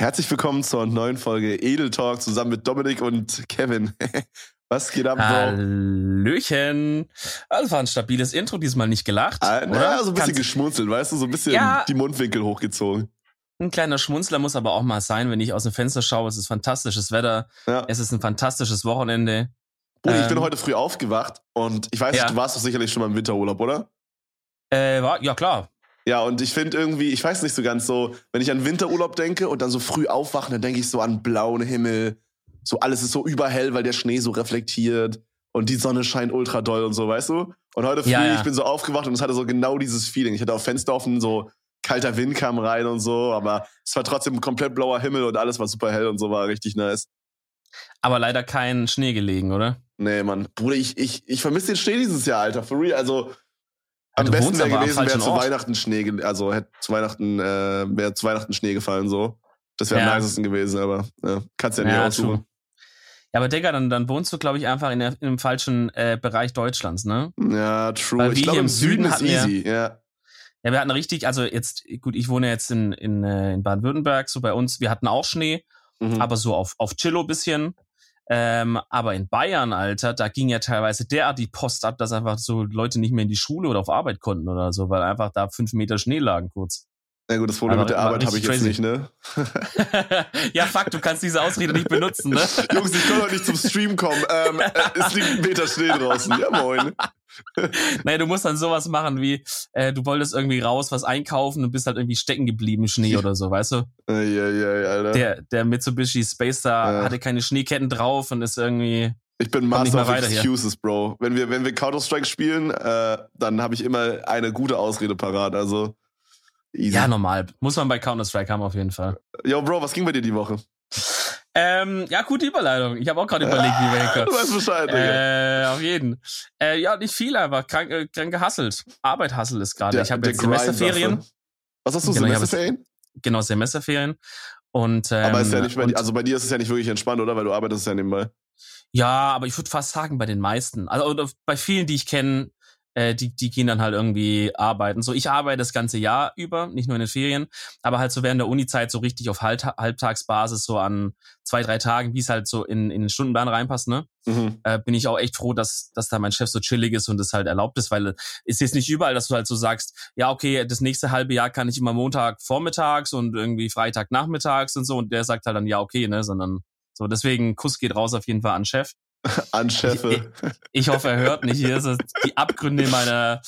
Herzlich willkommen zur neuen Folge Edel Talk zusammen mit Dominik und Kevin. Was geht ab? Hallöchen. Also war ein stabiles Intro, diesmal nicht gelacht. Ah, oder? na, so ein bisschen Kannst- geschmunzelt, weißt du, so ein bisschen Ja. die Mundwinkel hochgezogen. Ein kleiner Schmunzler muss aber auch mal sein, wenn ich aus dem Fenster schaue. Es ist fantastisches Wetter. Ja. Es ist ein fantastisches Wochenende. Brudi, ich bin Ähm. heute früh aufgewacht und ich weiß Ja. du warst doch sicherlich schon mal im Winterurlaub, oder? Äh, war, ja, klar. Ja, und ich finde irgendwie, ich weiß nicht so ganz so, wenn ich an Winterurlaub denke und dann so früh aufwachen, dann denke ich so an blauen Himmel. So alles ist so überhell, weil der Schnee so reflektiert und die Sonne scheint ultra doll und so, weißt du? Und heute früh, Ja, ja. ich bin so aufgewacht und es hatte so genau dieses Feeling. Ich hatte auf Fenster offen, so kalter Wind kam rein und so, aber es war trotzdem komplett blauer Himmel und alles war super hell und so, war richtig nice. Aber leider kein Schnee gelegen, oder? Nee, Mann. Bruder, ich, ich, ich vermisse den Schnee dieses Jahr, Alter. For real. Also, am du besten wäre gewesen, wäre zu. Weihnachten Schnee, also hätte zu Weihnachten, äh, wäre zu Weihnachten Schnee gefallen, so. Das wäre Ja. am nicesten gewesen, aber ja, kannst ja nicht Ja, aussuchen. Ja, aber Digga, dann, dann wohnst du, glaube ich, einfach in, der, in dem falschen äh, Bereich Deutschlands, ne? Ja, true. Weil ich glaube, im Süden Süden ist hatten wir- easy, ja. Ja, wir hatten richtig, also jetzt, gut, ich wohne jetzt in, in, äh, in Baden-Württemberg, so bei uns, wir hatten auch Schnee, Mhm. aber so auf, auf Chillo bisschen. Ähm, aber in Bayern, Alter, da ging ja teilweise derart die Post ab, dass einfach so Leute nicht mehr in die Schule oder auf Arbeit konnten oder so, weil einfach da fünf Meter Schnee lagen kurz. Na gut, das Problem Aber mit der Arbeit habe ich richtig jetzt crazy. nicht, ne? ja, fuck, du kannst diese Ausrede nicht benutzen, ne? Jungs, ich kann heute nicht zum Stream kommen. Ähm, äh, es liegt ein Meter Schnee draußen. Ja, moin. naja, du musst dann sowas machen wie, äh, du wolltest irgendwie raus, was einkaufen und bist halt irgendwie stecken geblieben Schnee oder so, weißt du? Ja, ja, Alter. Der, der Mitsubishi Space Star Ja. hatte keine Schneeketten drauf und ist irgendwie, Ich bin Master of weiter hier. Excuses, Bro. Wenn wir, wenn wir Counter-Strike spielen, äh, dann habe ich immer eine gute Ausrede parat. Also, easy. ja, normal. Muss man bei Counter-Strike haben auf jeden Fall. Yo, Bro, was ging bei dir die Woche? Ähm, ja, gute Überleitung. Ich habe auch gerade überlegt, wie wir Du hinkommen. weißt Bescheid, Digga. Äh, auf jeden. Äh, ja, nicht viel, einfach krank, äh, krank gehasselt. Arbeit hasselt ist gerade. Ich habe jetzt Semesterferien. du? Was hast du, Genau, Semesterferien? Genau, Semesterferien. Und, ähm, Aber ist ja nicht bei, und, also bei dir ist es ja nicht wirklich entspannt, oder? Weil du arbeitest ja nebenbei. Ja, aber ich würde fast sagen, bei den meisten. Also bei vielen, die ich kenne, äh, die, die gehen dann halt irgendwie arbeiten. So, ich arbeite das ganze Jahr über, nicht nur in den Ferien, aber halt so während der Uni-Zeit so richtig auf Halb Halbtagsbasis, so an zwei, drei Tagen, wie es halt so in, in den Stundenplan reinpasst, ne? Mhm. Äh, bin ich auch echt froh, dass, dass da mein Chef so chillig ist und es halt erlaubt ist, weil es ist nicht überall, dass du halt so sagst, ja, okay, das nächste halbe Jahr kann ich immer Montag vormittags und irgendwie Freitag nachmittags und so und der sagt halt dann, ja, okay, ne, sondern so, deswegen Kuss geht raus auf jeden Fall an Chef. An Chefe. Ich hoffe, er hört nicht hier so die Abgründe meiner,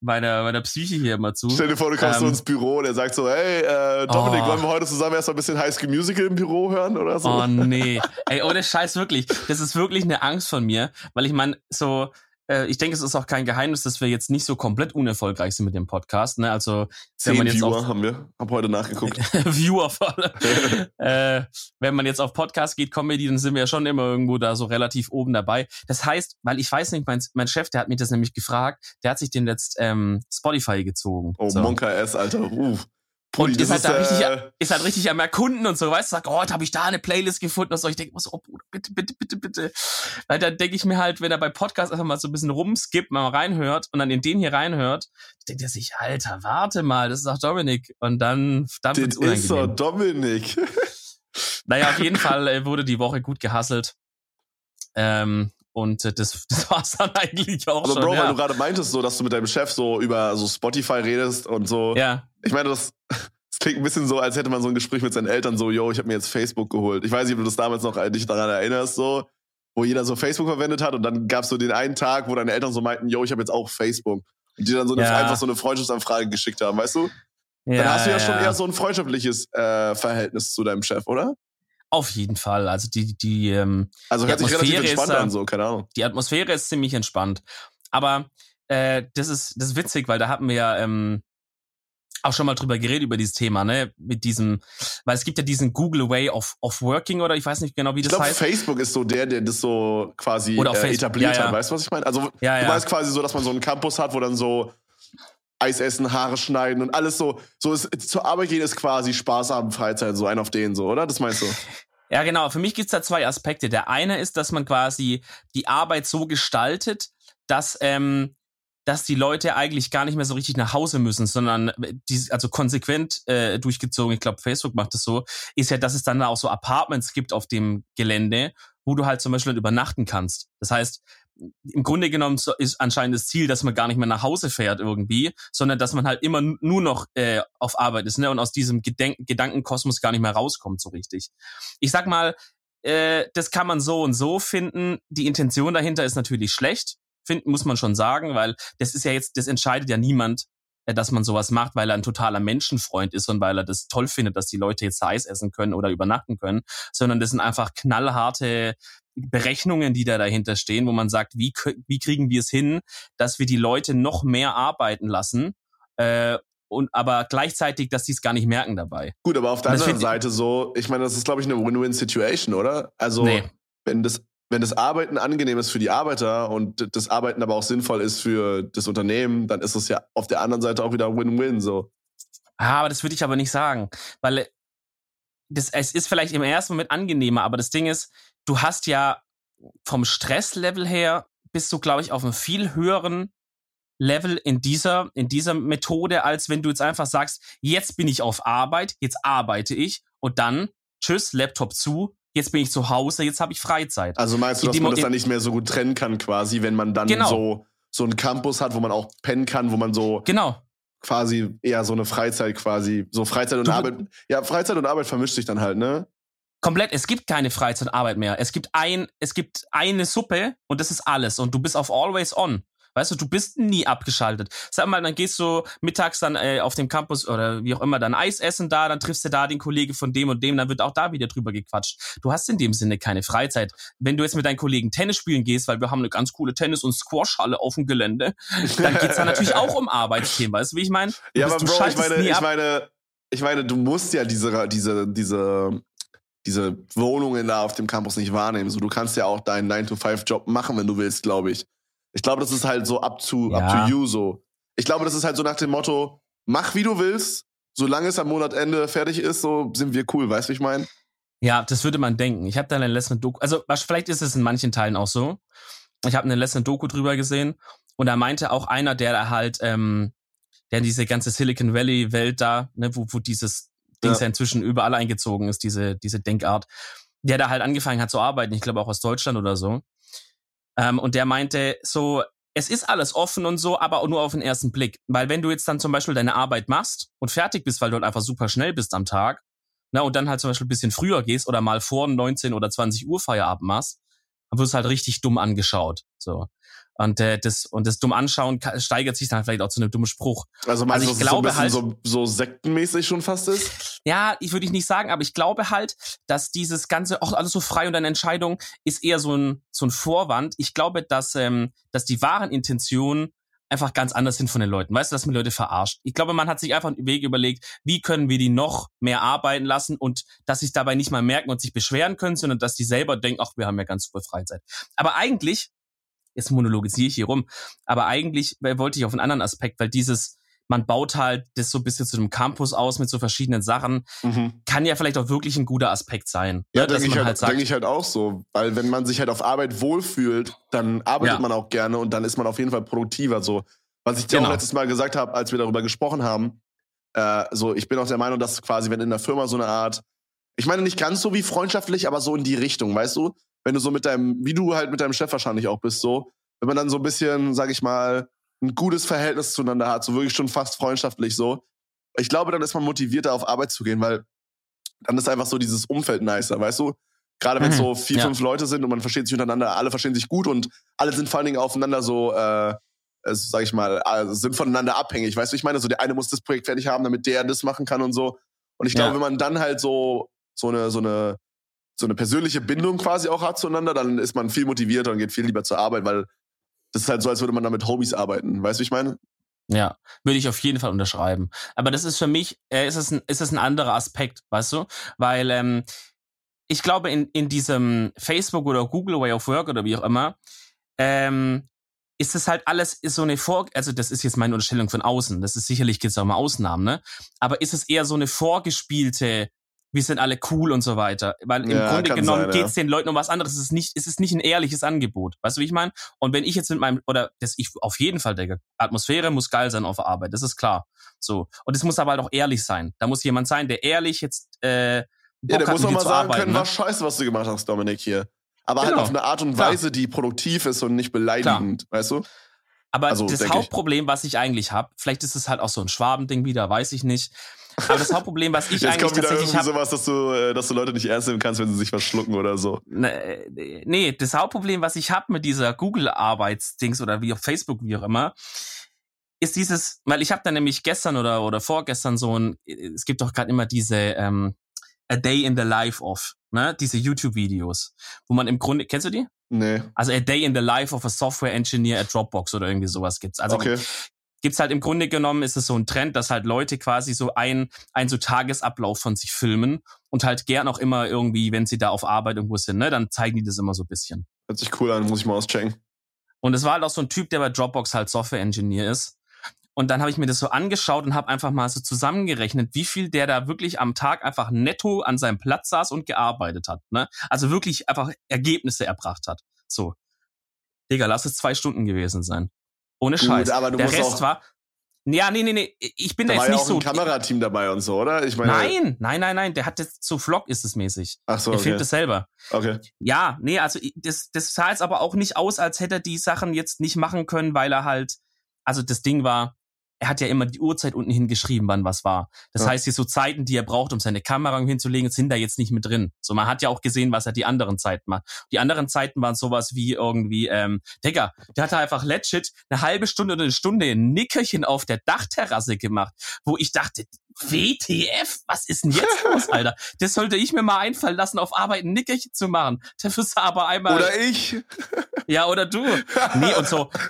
meiner, meiner Psyche hier immer zu. Stell dir vor, du kommst so Ähm. ins Büro und er sagt so, hey, äh, Dominik, Oh. wollen wir heute zusammen erst mal ein bisschen High School Musical im Büro hören oder so? Oh nee. Ey, ohne Scheiß wirklich. Das ist wirklich eine Angst von mir, weil ich meine, so, äh, ich denke, es ist auch kein Geheimnis, dass wir jetzt nicht so komplett unerfolgreich sind mit dem Podcast. Ne? Also, wenn man jetzt Viewer auf haben wir. Hab heute nachgeguckt. Viewer vor allem. äh, wenn man jetzt auf Podcast geht, Comedy, dann sind wir ja schon immer irgendwo da so relativ oben dabei. Das heißt, weil ich weiß nicht, mein, mein Chef, der hat mich das nämlich gefragt, der hat sich den letzt ähm, Spotify gezogen. Oh, so. Monka S, Alter. Uh. Und ist halt da richtig, äh, ist halt richtig am Erkunden und so, weißt du, sagt, oh, heute habe ich da eine Playlist gefunden und so. Ich denke so, oh, Bruder, bitte, bitte, bitte, bitte. Weil dann denke ich mir halt, wenn er bei Podcast einfach mal so ein bisschen rumskippt, mal reinhört und dann in den hier reinhört, denkt er sich, Alter, warte mal, das ist doch Dominik. Und dann, dann wird's ist doch unangenehm. Dominik. Naja, auf jeden Fall äh, wurde die Woche gut gehasselt. Ähm, und äh, das, das war's dann eigentlich auch Aber schon. Bro, weil ja. du gerade meintest, so, dass du mit deinem Chef so über so Spotify redest und so. ja, Ich meine, das, das klingt ein bisschen so, als hätte man so ein Gespräch mit seinen Eltern, so, yo, ich habe mir jetzt Facebook geholt. Ich weiß nicht, ob du das damals noch dich daran erinnerst, so, wo jeder so Facebook verwendet hat und dann gab's so den einen Tag, wo deine Eltern so meinten, yo, ich habe jetzt auch Facebook. Und die dann so eine, Ja. einfach so eine Freundschaftsanfrage geschickt haben, weißt du? Dann ja, hast du ja, schon eher so ein freundschaftliches äh, Verhältnis zu deinem Chef, oder? Auf jeden Fall. Also die, die, ähm, Also Die hört sich relativ Atmosphäre ist, entspannt äh, an, so, keine Ahnung. die Atmosphäre ist ziemlich entspannt. Aber äh, das ist das ist witzig, weil da hatten wir ja ähm, auch schon mal drüber geredet über dieses Thema, ne? Mit diesem, weil es gibt ja diesen Google Way of, of Working oder ich weiß nicht genau, wie Ich das glaube, heißt. Facebook ist so der, der das so quasi äh, etabliert ja, ja. hat. Weißt du, was ich meine? Also, Ja, du weißt quasi so, dass man so einen Campus hat, wo dann so Eis essen, Haare schneiden und alles so. So ist, zur Arbeit gehen ist quasi Spaß haben, Freizeit, so ein auf den, so, oder? Das meinst du? Ja, genau. Für mich gibt's da zwei Aspekte. Der eine ist, dass man quasi die Arbeit so gestaltet, dass ähm, dass die Leute eigentlich gar nicht mehr so richtig nach Hause müssen, sondern die, also konsequent äh, durchgezogen, ich glaube, Facebook macht das so, ist ja, dass es dann auch so Apartments gibt auf dem Gelände, wo du halt zum Beispiel übernachten kannst. Das heißt, im Grunde genommen ist anscheinend das Ziel, dass man gar nicht mehr nach Hause fährt irgendwie, sondern dass man halt immer nur noch äh, auf Arbeit ist ne? und aus diesem Gedenk Gedankenkosmos gar nicht mehr rauskommt so richtig. Ich sag mal, äh, das kann man so und so finden. Die Intention dahinter ist natürlich schlecht, finden muss man schon sagen, weil das ist ja jetzt, das entscheidet ja niemand, äh, dass man sowas macht, weil er ein totaler Menschenfreund ist und weil er das toll findet, dass die Leute jetzt Eis essen können oder übernachten können, sondern das sind einfach knallharte Berechnungen, die da dahinter stehen, wo man sagt, wie, wie kriegen wir es hin, dass wir die Leute noch mehr arbeiten lassen, äh, und aber gleichzeitig, dass die es gar nicht merken dabei. Gut, aber auf der anderen Seite so, ich meine, das ist, glaube ich, eine Win-Win-Situation, oder? Also, nee. wenn das wenn das Arbeiten angenehm ist für die Arbeiter und das Arbeiten aber auch sinnvoll ist für das Unternehmen, dann ist es ja auf der anderen Seite auch wieder Win-Win so. Ah, aber das würde ich aber nicht sagen, weil das, es ist vielleicht im ersten Moment angenehmer, aber das Ding ist, du hast ja vom Stresslevel her bist du, glaube ich, auf einem viel höheren Level in dieser, in dieser Methode, als wenn du jetzt einfach sagst, jetzt bin ich auf Arbeit, jetzt arbeite ich und dann, tschüss, Laptop zu, jetzt bin ich zu Hause, jetzt habe ich Freizeit. Also meinst du, dass man das dann nicht mehr so gut trennen kann quasi, wenn man dann genau. so, so einen Campus hat, wo man auch pennen kann, wo man so genau. quasi eher so eine Freizeit quasi, so Freizeit und du, Arbeit, ja, Freizeit und Arbeit vermischt sich dann halt, ne? Komplett, es gibt keine Freizeit und Arbeit mehr. Es gibt ein, es gibt eine Suppe und das ist alles und du bist auf always on. Weißt du, du bist nie abgeschaltet. Sag mal, dann gehst du mittags dann äh, auf dem Campus oder wie auch immer dann Eis essen da, dann triffst du da den Kollegen von dem und dem, dann wird auch da wieder drüber gequatscht. Du hast in dem Sinne keine Freizeit. Wenn du jetzt mit deinen Kollegen Tennis spielen gehst, weil wir haben eine ganz coole Tennis- und Squashhalle auf dem Gelände, dann geht's da natürlich auch um Arbeitsthemen. Weißt du, wie ich meine? Ja, aber Bro, ich meine, ich meine, ich meine, du musst ja diese, diese, diese, diese Wohnungen da auf dem Campus nicht wahrnehmen. So, du kannst ja auch deinen 9-to-5-Job machen, wenn du willst, glaube ich. Ich glaube, das ist halt so up to, ja. up to you so. Ich glaube, das ist halt so nach dem Motto, mach wie du willst, solange es am Monatende fertig ist, so sind wir cool, weißt du, wie ich meine? Ja, das würde man denken. Ich habe da eine letzte Doku, also vielleicht ist es in manchen Teilen auch so. Ich habe eine letzte Doku drüber gesehen und da meinte auch einer, der halt, ähm, der in diese ganze Silicon Valley Welt da, ne, wo, wo dieses Ding ja. inzwischen überall eingezogen ist, diese, diese Denkart, der da halt angefangen hat zu arbeiten, ich glaube auch aus Deutschland oder so. Ähm, und der meinte so, es ist alles offen und so, aber nur auf den ersten Blick. Weil wenn du jetzt dann zum Beispiel deine Arbeit machst und fertig bist, weil du halt einfach super schnell bist am Tag, na, und dann halt zum Beispiel ein bisschen früher gehst oder mal vor 19 oder 20 Uhr Feierabend machst, dann wirst du halt richtig dumm angeschaut. So. Und äh, das und das dumm anschauen steigert sich dann vielleicht auch zu einem dummen Spruch. Also meinst also ich du, glaube so halt so, so sektenmäßig schon fast ist? Ja, ich würde ich nicht sagen, aber ich glaube halt, dass dieses ganze auch alles so frei und eine Entscheidung ist eher so ein so ein Vorwand. Ich glaube, dass ähm, dass die wahren Intentionen einfach ganz anders sind von den Leuten. Weißt du, dass man Leute verarscht. Ich glaube, man hat sich einfach einen Weg überlegt, wie können wir die noch mehr arbeiten lassen und dass sie es dabei nicht mal merken und sich beschweren können, sondern dass die selber denken, ach, wir haben ja ganz viel Freizeit. Aber eigentlich jetzt monologisiere ich hier rum. Aber eigentlich wollte ich auf einen anderen Aspekt, weil dieses, man baut halt das so ein bisschen zu einem Campus aus mit so verschiedenen Sachen, mhm. kann ja vielleicht auch wirklich ein guter Aspekt sein. Ja, ne? denke ich, halt, halt denk ich halt auch so. Weil wenn man sich halt auf Arbeit wohlfühlt, dann arbeitet ja. man auch gerne und dann ist man auf jeden Fall produktiver. So, was ich dir genau. auch letztes Mal gesagt habe, als wir darüber gesprochen haben, äh, so, ich bin auch der Meinung, dass quasi, wenn in der Firma so eine Art, ich meine nicht ganz so wie freundschaftlich, aber so in die Richtung, weißt du? Wenn du so mit deinem, wie du halt mit deinem Chef wahrscheinlich auch bist, so, wenn man dann so ein bisschen, sag ich mal, ein gutes Verhältnis zueinander hat, so wirklich schon fast freundschaftlich so. Ich glaube, dann ist man motivierter auf Arbeit zu gehen, weil dann ist einfach so dieses Umfeld nicer, weißt du? Gerade wenn es mhm, so vier, ja. fünf Leute sind und man versteht sich untereinander, alle verstehen sich gut und alle sind vor allen Dingen aufeinander so, äh, sag ich mal, äh, sind voneinander abhängig. Weißt du, ich meine, so der eine muss das Projekt fertig haben, damit der das machen kann und so. Und ich glaube, ja. wenn man dann halt so, so eine, so eine so eine persönliche Bindung quasi auch hat zueinander, dann ist man viel motivierter und geht viel lieber zur Arbeit, weil das ist halt so, als würde man da mit Hobbys arbeiten. Weißt du, wie ich meine? Ja, würde ich auf jeden Fall unterschreiben. Aber das ist für mich, äh, ist, es ein, ist es ein anderer Aspekt, weißt du? Weil ähm, ich glaube, in, in diesem Facebook oder Google Way of Work oder wie auch immer, ähm, ist das halt alles ist so eine Vor, also das ist jetzt meine Unterstellung von außen, das ist sicherlich gibt es auch mal Ausnahmen, ne? Aber ist es eher so eine vorgespielte wir sind alle cool und so weiter. Weil im Ja, Grunde genommen sein, geht ja. es den Leuten um was anderes. Es ist nicht, es ist nicht ein ehrliches Angebot. Weißt du, wie ich meine? Und wenn ich jetzt mit meinem, oder das ich auf jeden Fall denke, Atmosphäre muss geil sein auf der Arbeit, das ist klar. So. Und es muss aber halt auch ehrlich sein. Da muss jemand sein, der ehrlich jetzt äh, Ja, Bock der hat, muss auch mal sagen arbeiten, können, ne? war scheiße, was du gemacht hast, Dominik hier. Aber halt Genau. auf eine Art und Klar. Weise, die produktiv ist und nicht beleidigend, weißt du? Aber Also, das denke ich. Hauptproblem, was ich eigentlich habe, vielleicht ist es halt auch so ein Schwabending wieder, weiß ich nicht. Aber das Hauptproblem, was ich Jetzt eigentlich kommt wieder tatsächlich habe, sowas, dass du, äh, dass du Leute nicht ernst nehmen kannst, wenn sie sich verschlucken oder so. Ne, nee, das Hauptproblem, was ich habe mit dieser Google-Arbeitsdings oder wie auf Facebook, wie auch immer, ist dieses, weil ich habe da nämlich gestern oder, oder vorgestern so ein, es gibt doch gerade immer diese ähm, A Day in the Life of, ne, diese YouTube-Videos, wo man im Grunde, kennst du die? Nee. Also A Day in the Life of a Software Engineer at Dropbox oder irgendwie sowas gibt's. Also okay. Gibt's halt im Grunde genommen, ist es so ein Trend, dass halt Leute quasi so ein, ein so Tagesablauf von sich filmen und halt gern auch immer irgendwie, wenn sie da auf Arbeit irgendwo sind, ne, dann zeigen die das immer so ein bisschen. Hört sich cool an, muss ich mal auschecken. Und es war halt auch so ein Typ, der bei Dropbox halt Software Engineer ist. Und dann habe ich mir das so angeschaut und habe einfach mal so zusammengerechnet, wie viel der da wirklich am Tag einfach netto an seinem Platz saß und gearbeitet hat. Ne? Also wirklich einfach Ergebnisse erbracht hat. So. Digga, lass es zwei Stunden gewesen sein. Ohne Gut, Scheiß. aber du der musst Rest auch- war. Ja, nee, nee, nee. Ich bin Da da war jetzt ja nicht auch so. ein Kamerateam dabei und so, oder? Ich meine, Nein, nein, nein, nein. Der hat jetzt so Vlog ist es mäßig. Ach so, Er okay. filmt es selber. okay. Ja, nee, also das, das sah jetzt aber auch nicht aus, als hätte er die Sachen jetzt nicht machen können, weil er halt, also das Ding war, er hat ja immer die Uhrzeit unten hingeschrieben, wann was war. Das Ja. heißt, hier so Zeiten, die er braucht, um seine Kamera hinzulegen, sind da jetzt nicht mit drin. So, man hat ja auch gesehen, was er die anderen Zeiten macht. Die anderen Zeiten waren sowas wie irgendwie, ähm, Digga, der hat einfach legit eine halbe Stunde oder eine Stunde ein Nickerchen auf der Dachterrasse gemacht, wo ich dachte, WTF, was ist denn jetzt los, Alter? Das sollte ich mir mal einfallen lassen, auf Arbeit ein Nickerchen zu machen. Dafür ist er aber einmal. Oder ich. Ja, oder du. Nee, und so.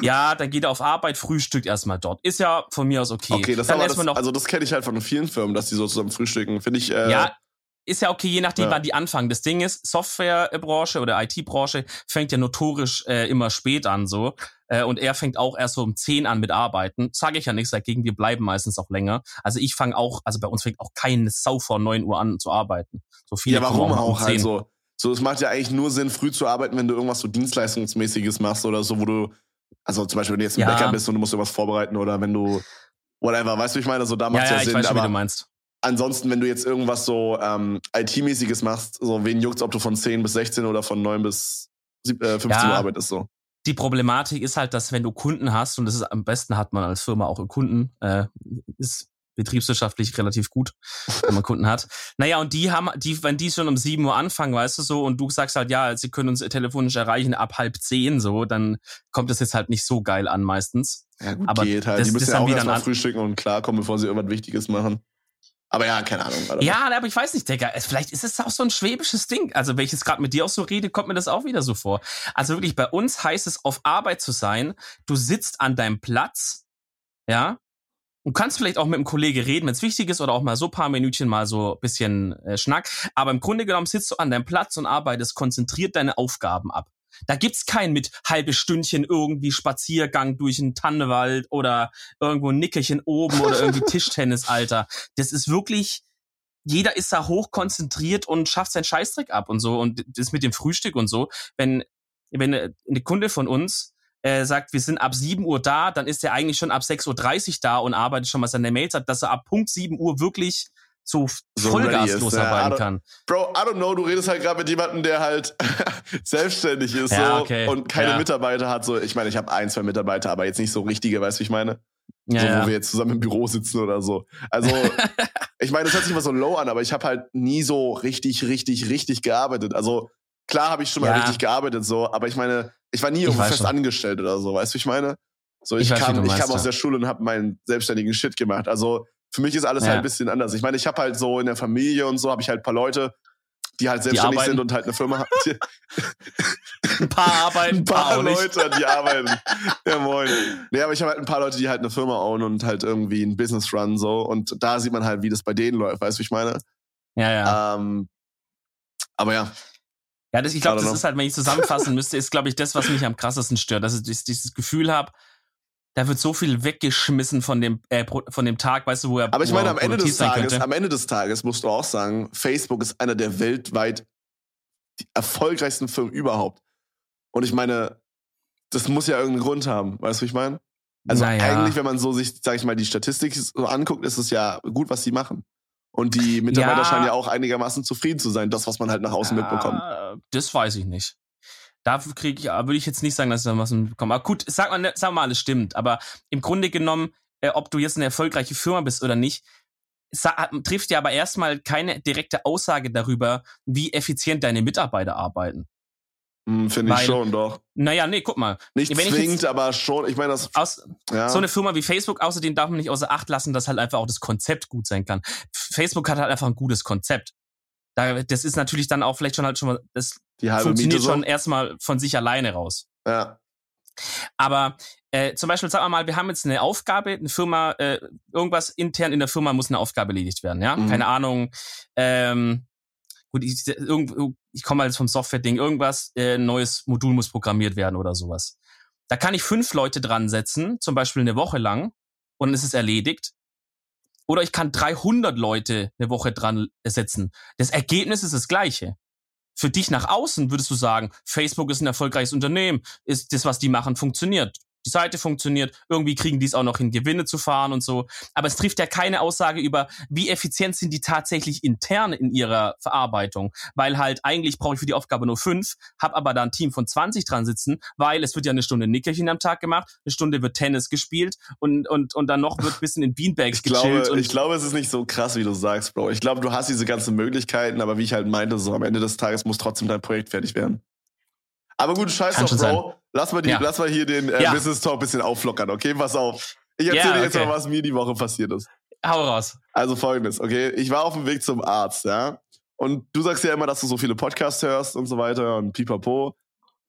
Ja, dann geht er auf Arbeit, frühstückt erstmal dort. Ist ja von mir aus okay. Okay, das, dann aber das, erstmal noch. also das kenne ich halt von vielen Firmen, dass die so zusammen frühstücken. Finde ich, äh, ja, ist ja okay, je nachdem, Ja. wann die anfangen. Das Ding ist, Softwarebranche oder IT-Branche fängt ja notorisch äh, immer spät an so. Äh, und er fängt auch erst so um 10 an mit Arbeiten. Sage ich ja nichts dagegen, wir bleiben meistens auch länger. Also ich fange auch, also bei uns fängt auch keine Sau vor 9 Uhr an zu arbeiten. So viele ja, warum kommen auch um halt 10. so? So, es macht ja eigentlich nur Sinn, früh zu arbeiten, wenn du irgendwas so Dienstleistungsmäßiges machst oder so, wo du, also zum Beispiel, wenn du jetzt ein Ja. Bäcker bist und du musst irgendwas vorbereiten oder wenn du, whatever, weißt du, wie ich meine? So, da Ja, macht ja, ja, ich Sinn. weiß schon, wie aber du meinst. ansonsten, wenn du jetzt irgendwas so ähm, IT-mäßiges machst, so wen juckt's, ob du von 10 bis 16 oder von 9 bis sieb- äh, 15 Ja. Uhr arbeitest, so. die Problematik ist halt, dass wenn du Kunden hast, und das ist am besten hat man als Firma auch Kunden, äh, ist betriebswirtschaftlich relativ gut, wenn man Kunden hat. Naja, und die haben, die, wenn die schon um 7 Uhr anfangen, weißt du so, und du sagst halt, ja, sie können uns telefonisch erreichen ab halb zehn, so, dann kommt das jetzt halt nicht so geil an meistens. Ja, gut, Aber geht halt. das- die müssen ja auch wieder erstmal frühstücken und klarkommen, bevor sie irgendwas Wichtiges machen. Aber ja, keine Ahnung. Alter. Ja, aber ich weiß nicht, Digga, vielleicht ist es auch so ein schwäbisches Ding. Also, wenn ich jetzt gerade mit dir auch so rede, kommt mir das auch wieder so vor. Also wirklich, bei uns heißt es, auf Arbeit zu sein, du sitzt an deinem Platz, ja, Du kannst vielleicht auch mit einem Kollege reden, wenn es wichtig ist, oder auch mal so paar Minütchen mal so ein bisschen äh, Schnack. Aber im Grunde genommen sitzt du an deinem Platz und arbeitest konzentriert deine Aufgaben ab. Da gibt's kein mit halbe Stündchen irgendwie Spaziergang durch einen Tannewald oder irgendwo ein Nickerchen oben oder irgendwie Tischtennis, Alter. Das ist wirklich, jeder ist da hoch konzentriert und schafft seinen Scheißdreck ab und so. Und das mit dem Frühstück und so. Wenn, wenn eine Kunde von uns äh, sagt, wir sind ab 7 Uhr da, dann ist er eigentlich schon ab 6.30 Uhr da und arbeitet schon, was er in der Mail sagt, dass er ab Punkt 7 Uhr wirklich so, So Vollgas losarbeiten ja. kann. Bro, I don't know, du redest halt gerade mit jemandem, der halt selbstständig ist Ja, so okay. und keine Ja. Mitarbeiter hat. So, ich meine, ich habe ein, zwei Mitarbeiter, aber jetzt nicht so richtige, weißt du, wie ich meine? So, wo wir jetzt zusammen im Büro sitzen oder so. Also, ich meine, das hört sich immer so low an, aber ich habe halt nie so richtig, richtig, richtig gearbeitet. Also, klar habe ich schon mal Ja. richtig gearbeitet, so, aber ich meine, ich war nie irgendwo fest schon. angestellt oder so, weißt du, wie ich meine? So, ich, Ich weiß, kam, ich kam aus der Schule und habe meinen selbstständigen Shit gemacht. Also, für mich ist alles Ja. halt ein bisschen anders. Ich meine, ich habe halt so in der Familie und so, habe ich halt ein paar Leute, die halt selbstständig arbeiten. sind und halt eine Firma haben. Die, Ein paar arbeiten, ein paar nicht. Leute, die arbeiten. Ja, moin. Nee, aber ich habe halt ein paar Leute, die halt eine Firma ownen und halt irgendwie ein Business run so. Und da sieht man halt, wie das bei denen läuft. Weißt du, wie ich meine? Ja, ja. Ähm, aber ja. Ja, das, ich glaube, das ist halt, wenn ich zusammenfassen müsste, ist, glaube ich, das, was mich am krassesten stört, dass ich dieses- dieses Gefühl habe, da wird so viel weggeschmissen von dem, äh, von dem Tag, weißt du, wo er. Aber ich meine, am Ende des Tages, am Ende des Tages musst du auch sagen, Facebook ist einer der weltweit erfolgreichsten Firmen überhaupt. Und ich meine, das muss ja irgendeinen Grund haben, weißt du, wie ich meine? Also naja. eigentlich, wenn man so sich, sag ich mal, die Statistik so anguckt, ist es ja gut, was sie machen. Und die Mitarbeiter ja. scheinen ja auch einigermaßen zufrieden zu sein, das, was man halt nach außen ja, mitbekommt. Das weiß ich nicht. Da kriege ich, würde ich jetzt nicht sagen, dass ich da was mitbekomme. Aber gut, sag mal, sag mal, alles stimmt. Aber im Grunde genommen, äh, ob du jetzt eine erfolgreiche Firma bist oder nicht, trifft ja aber erstmal keine direkte Aussage darüber, wie effizient deine Mitarbeiter arbeiten. Hm, Finde ich schon, doch. Naja, nee, guck mal. Nicht Wenn zwingend, jetzt, aber schon, ich meine, das. Aus, ja. So eine Firma wie Facebook, außerdem darf man nicht außer Acht lassen, dass halt einfach auch das Konzept gut sein kann. Facebook hat halt einfach ein gutes Konzept. Da, das ist natürlich dann auch vielleicht schon halt schon mal, das Die halbe funktioniert Miete schon so. erstmal von sich alleine raus. Ja. Aber äh, zum Beispiel, sagen wir mal, wir haben jetzt eine Aufgabe, eine Firma, äh, irgendwas intern in der Firma muss eine Aufgabe erledigt werden, ja? Mhm. Keine Ahnung, ähm, gut, ich, ich komme jetzt vom Software-Ding, irgendwas, äh, neues Modul muss programmiert werden oder sowas. Da kann ich fünf Leute dran setzen, zum Beispiel eine Woche lang, und dann ist es erledigt. Oder ich kann 300 Leute eine Woche dran setzen. Das Ergebnis ist das gleiche. Für dich nach außen würdest du sagen, Facebook ist ein erfolgreiches Unternehmen, ist das, was die machen, funktioniert die Seite funktioniert, irgendwie kriegen die es auch noch hin, Gewinne zu fahren und so. Aber es trifft ja keine Aussage über, wie effizient sind die tatsächlich intern in ihrer Verarbeitung. Weil halt eigentlich brauche ich für die Aufgabe nur fünf, habe aber da ein Team von 20 dran sitzen, weil es wird ja eine Stunde Nickerchen am Tag gemacht, eine Stunde wird Tennis gespielt und, und, und dann noch wird ein bisschen in Beanbags ich gechillt. Glaube, ich glaube, es ist nicht so krass, wie du sagst, Bro. Ich glaube, du hast diese ganzen Möglichkeiten, aber wie ich halt meinte, so am Ende des Tages muss trotzdem dein Projekt fertig werden. Aber gut, scheiß drauf, Bro. Sein. Lass mal, die, ja. lass mal hier den äh, ja. Business Talk ein bisschen auflockern, okay? Pass auf. Ich erzähle ja, dir jetzt mal, was mir die Woche passiert ist. Hau raus. Also folgendes, okay? Ich war auf dem Weg zum Arzt, ja? Und du sagst ja immer, dass du so viele Podcasts hörst und so weiter und pipapo.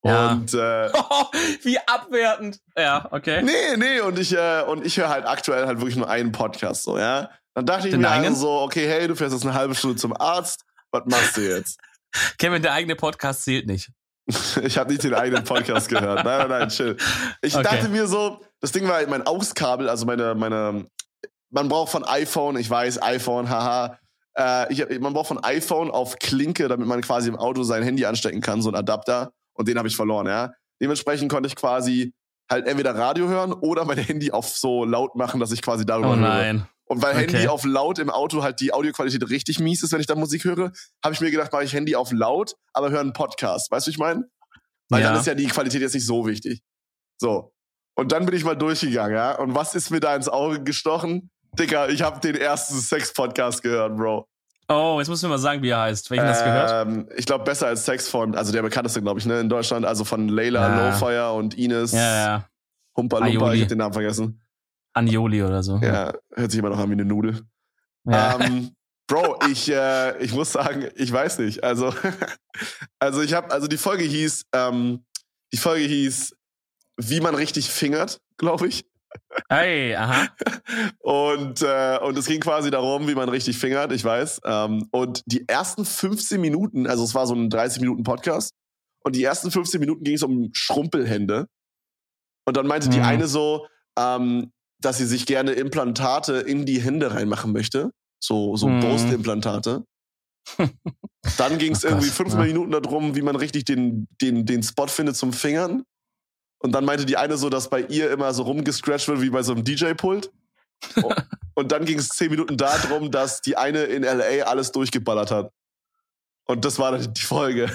Ja. Und äh, wie abwertend. Ja, okay. Nee, nee, und ich, äh, und ich höre halt aktuell halt wirklich nur einen Podcast, so, ja. Dann dachte ich Den mir also so, okay, hey, du fährst jetzt eine halbe Stunde zum Arzt, was machst du jetzt? Kevin, der eigene Podcast zählt nicht. ich habe nicht den eigenen Podcast gehört. Nein, nein, nein, chill. Ich okay. dachte mir so, das Ding war mein AUX-Kabel, also meine, meine, man braucht von iPhone, ich weiß, iPhone, haha. Äh, ich, man braucht von iPhone auf Klinke, damit man quasi im Auto sein Handy anstecken kann, so ein Adapter. Und den habe ich verloren, ja. Dementsprechend konnte ich quasi halt entweder Radio hören oder mein Handy auf so laut machen, dass ich quasi darüber oh nein. Und weil okay. Handy auf laut im Auto halt die Audioqualität richtig mies ist, wenn ich da Musik höre, habe ich mir gedacht, mache ich Handy auf laut, aber höre einen Podcast. Weißt du, ich meine? Weil ja. dann ist ja die Qualität jetzt nicht so wichtig. So. Und dann bin ich mal durchgegangen, ja. Und was ist mir da ins Auge gestochen? Dicker, ich habe den ersten Sex-Podcast gehört, Bro. Oh, jetzt musst du mir mal sagen, wie er heißt. Welchen ähm, hast du gehört? Ähm, ich glaube, besser als Sex von, also der bekannteste, glaube ich, ne, in Deutschland. Also von Layla ja. Lowfire und Ines. Ja, ja. Humpa Lumpa, ich hab den Namen vergessen. Anjoli oder so. Ja, hört sich immer noch an wie eine Nudel. Ja. Ähm, Bro, ich, äh, ich muss sagen, ich weiß nicht. Also, also ich habe, also die Folge hieß, ähm, die Folge hieß, wie man richtig fingert, glaube ich. Hey, aha. Und, äh, und es ging quasi darum, wie man richtig fingert, ich weiß. Ähm, und die ersten 15 Minuten, also es war so ein 30 Minuten Podcast, und die ersten 15 Minuten ging es um Schrumpelhände. Und dann meinte mhm. die eine so, ähm, dass sie sich gerne Implantate in die Hände reinmachen möchte. So, so mhm. Brustimplantate. Dann ging es irgendwie fünf ja. Minuten darum, wie man richtig den, den, den Spot findet zum Fingern. Und dann meinte die eine so, dass bei ihr immer so rumgescratcht wird wie bei so einem DJ-Pult. und dann ging es zehn Minuten darum, dass die eine in LA alles durchgeballert hat. Und das war dann die Folge.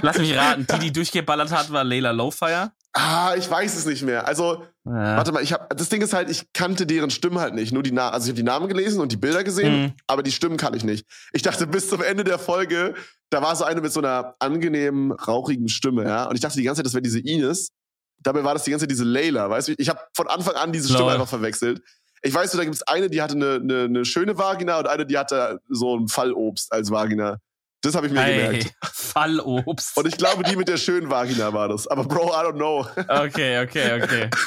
Lass mich raten, die, die durchgeballert hat, war Layla Lowfire? Ah, ich weiß es nicht mehr. Also, ja. warte mal, ich hab, das Ding ist halt, ich kannte deren Stimmen halt nicht. Nur die Na also ich habe die Namen gelesen und die Bilder gesehen, mhm. aber die Stimmen kann ich nicht. Ich dachte bis zum Ende der Folge, da war so eine mit so einer angenehmen, rauchigen Stimme, ja. Und ich dachte die ganze Zeit, das wäre diese Ines. Dabei war das die ganze Zeit diese Layla, weißt du? Ich habe von Anfang an diese Stimme Lol. einfach verwechselt. Ich weiß, da gibt es eine, die hatte eine, eine, eine schöne Vagina und eine, die hatte so ein Fallobst als Vagina. Das habe ich mir hey, gemerkt. Fallobst. Und ich glaube, die mit der schönen Vagina war das. Aber Bro, I don't know. Okay, okay, okay.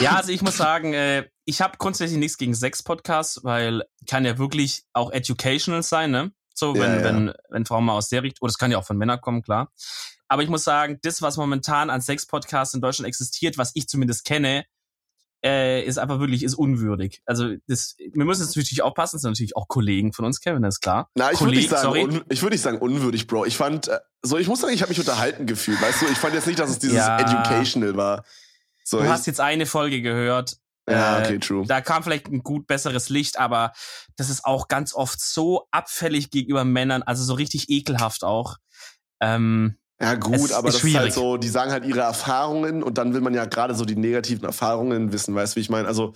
Ja, also ich muss sagen, äh, ich habe grundsätzlich nichts gegen Sex-Podcasts, weil kann ja wirklich auch educational sein, ne? So, wenn, ja, ja. wenn, wenn Frauen mal aus der Richtung, oder es kann ja auch von Männern kommen, klar. Aber ich muss sagen, das, was momentan an Sex-Podcasts in Deutschland existiert, was ich zumindest kenne, äh, ist einfach wirklich ist unwürdig. Also das, wir müssen jetzt natürlich aufpassen, das sind natürlich auch Kollegen von uns, Kevin, das ist klar. Na, ich würde nicht, sagen, un, ich würd nicht sagen unwürdig, Bro. Ich fand, äh, so, ich muss sagen, ich habe mich unterhalten gefühlt, weißt du? Ich fand jetzt nicht, dass es dieses Ja. Educational war. So, Du ich, hast jetzt eine Folge gehört. ja, äh, okay, true. Da kam vielleicht ein gut besseres Licht, aber das ist auch ganz oft so abfällig gegenüber Männern, also so richtig ekelhaft auch. Ähm, Ja, Es gut, aber ist das ist halt schwierig. so, die sagen halt ihre Erfahrungen und dann will man ja gerade so die negativen Erfahrungen wissen, weißt du, wie ich meine? Also,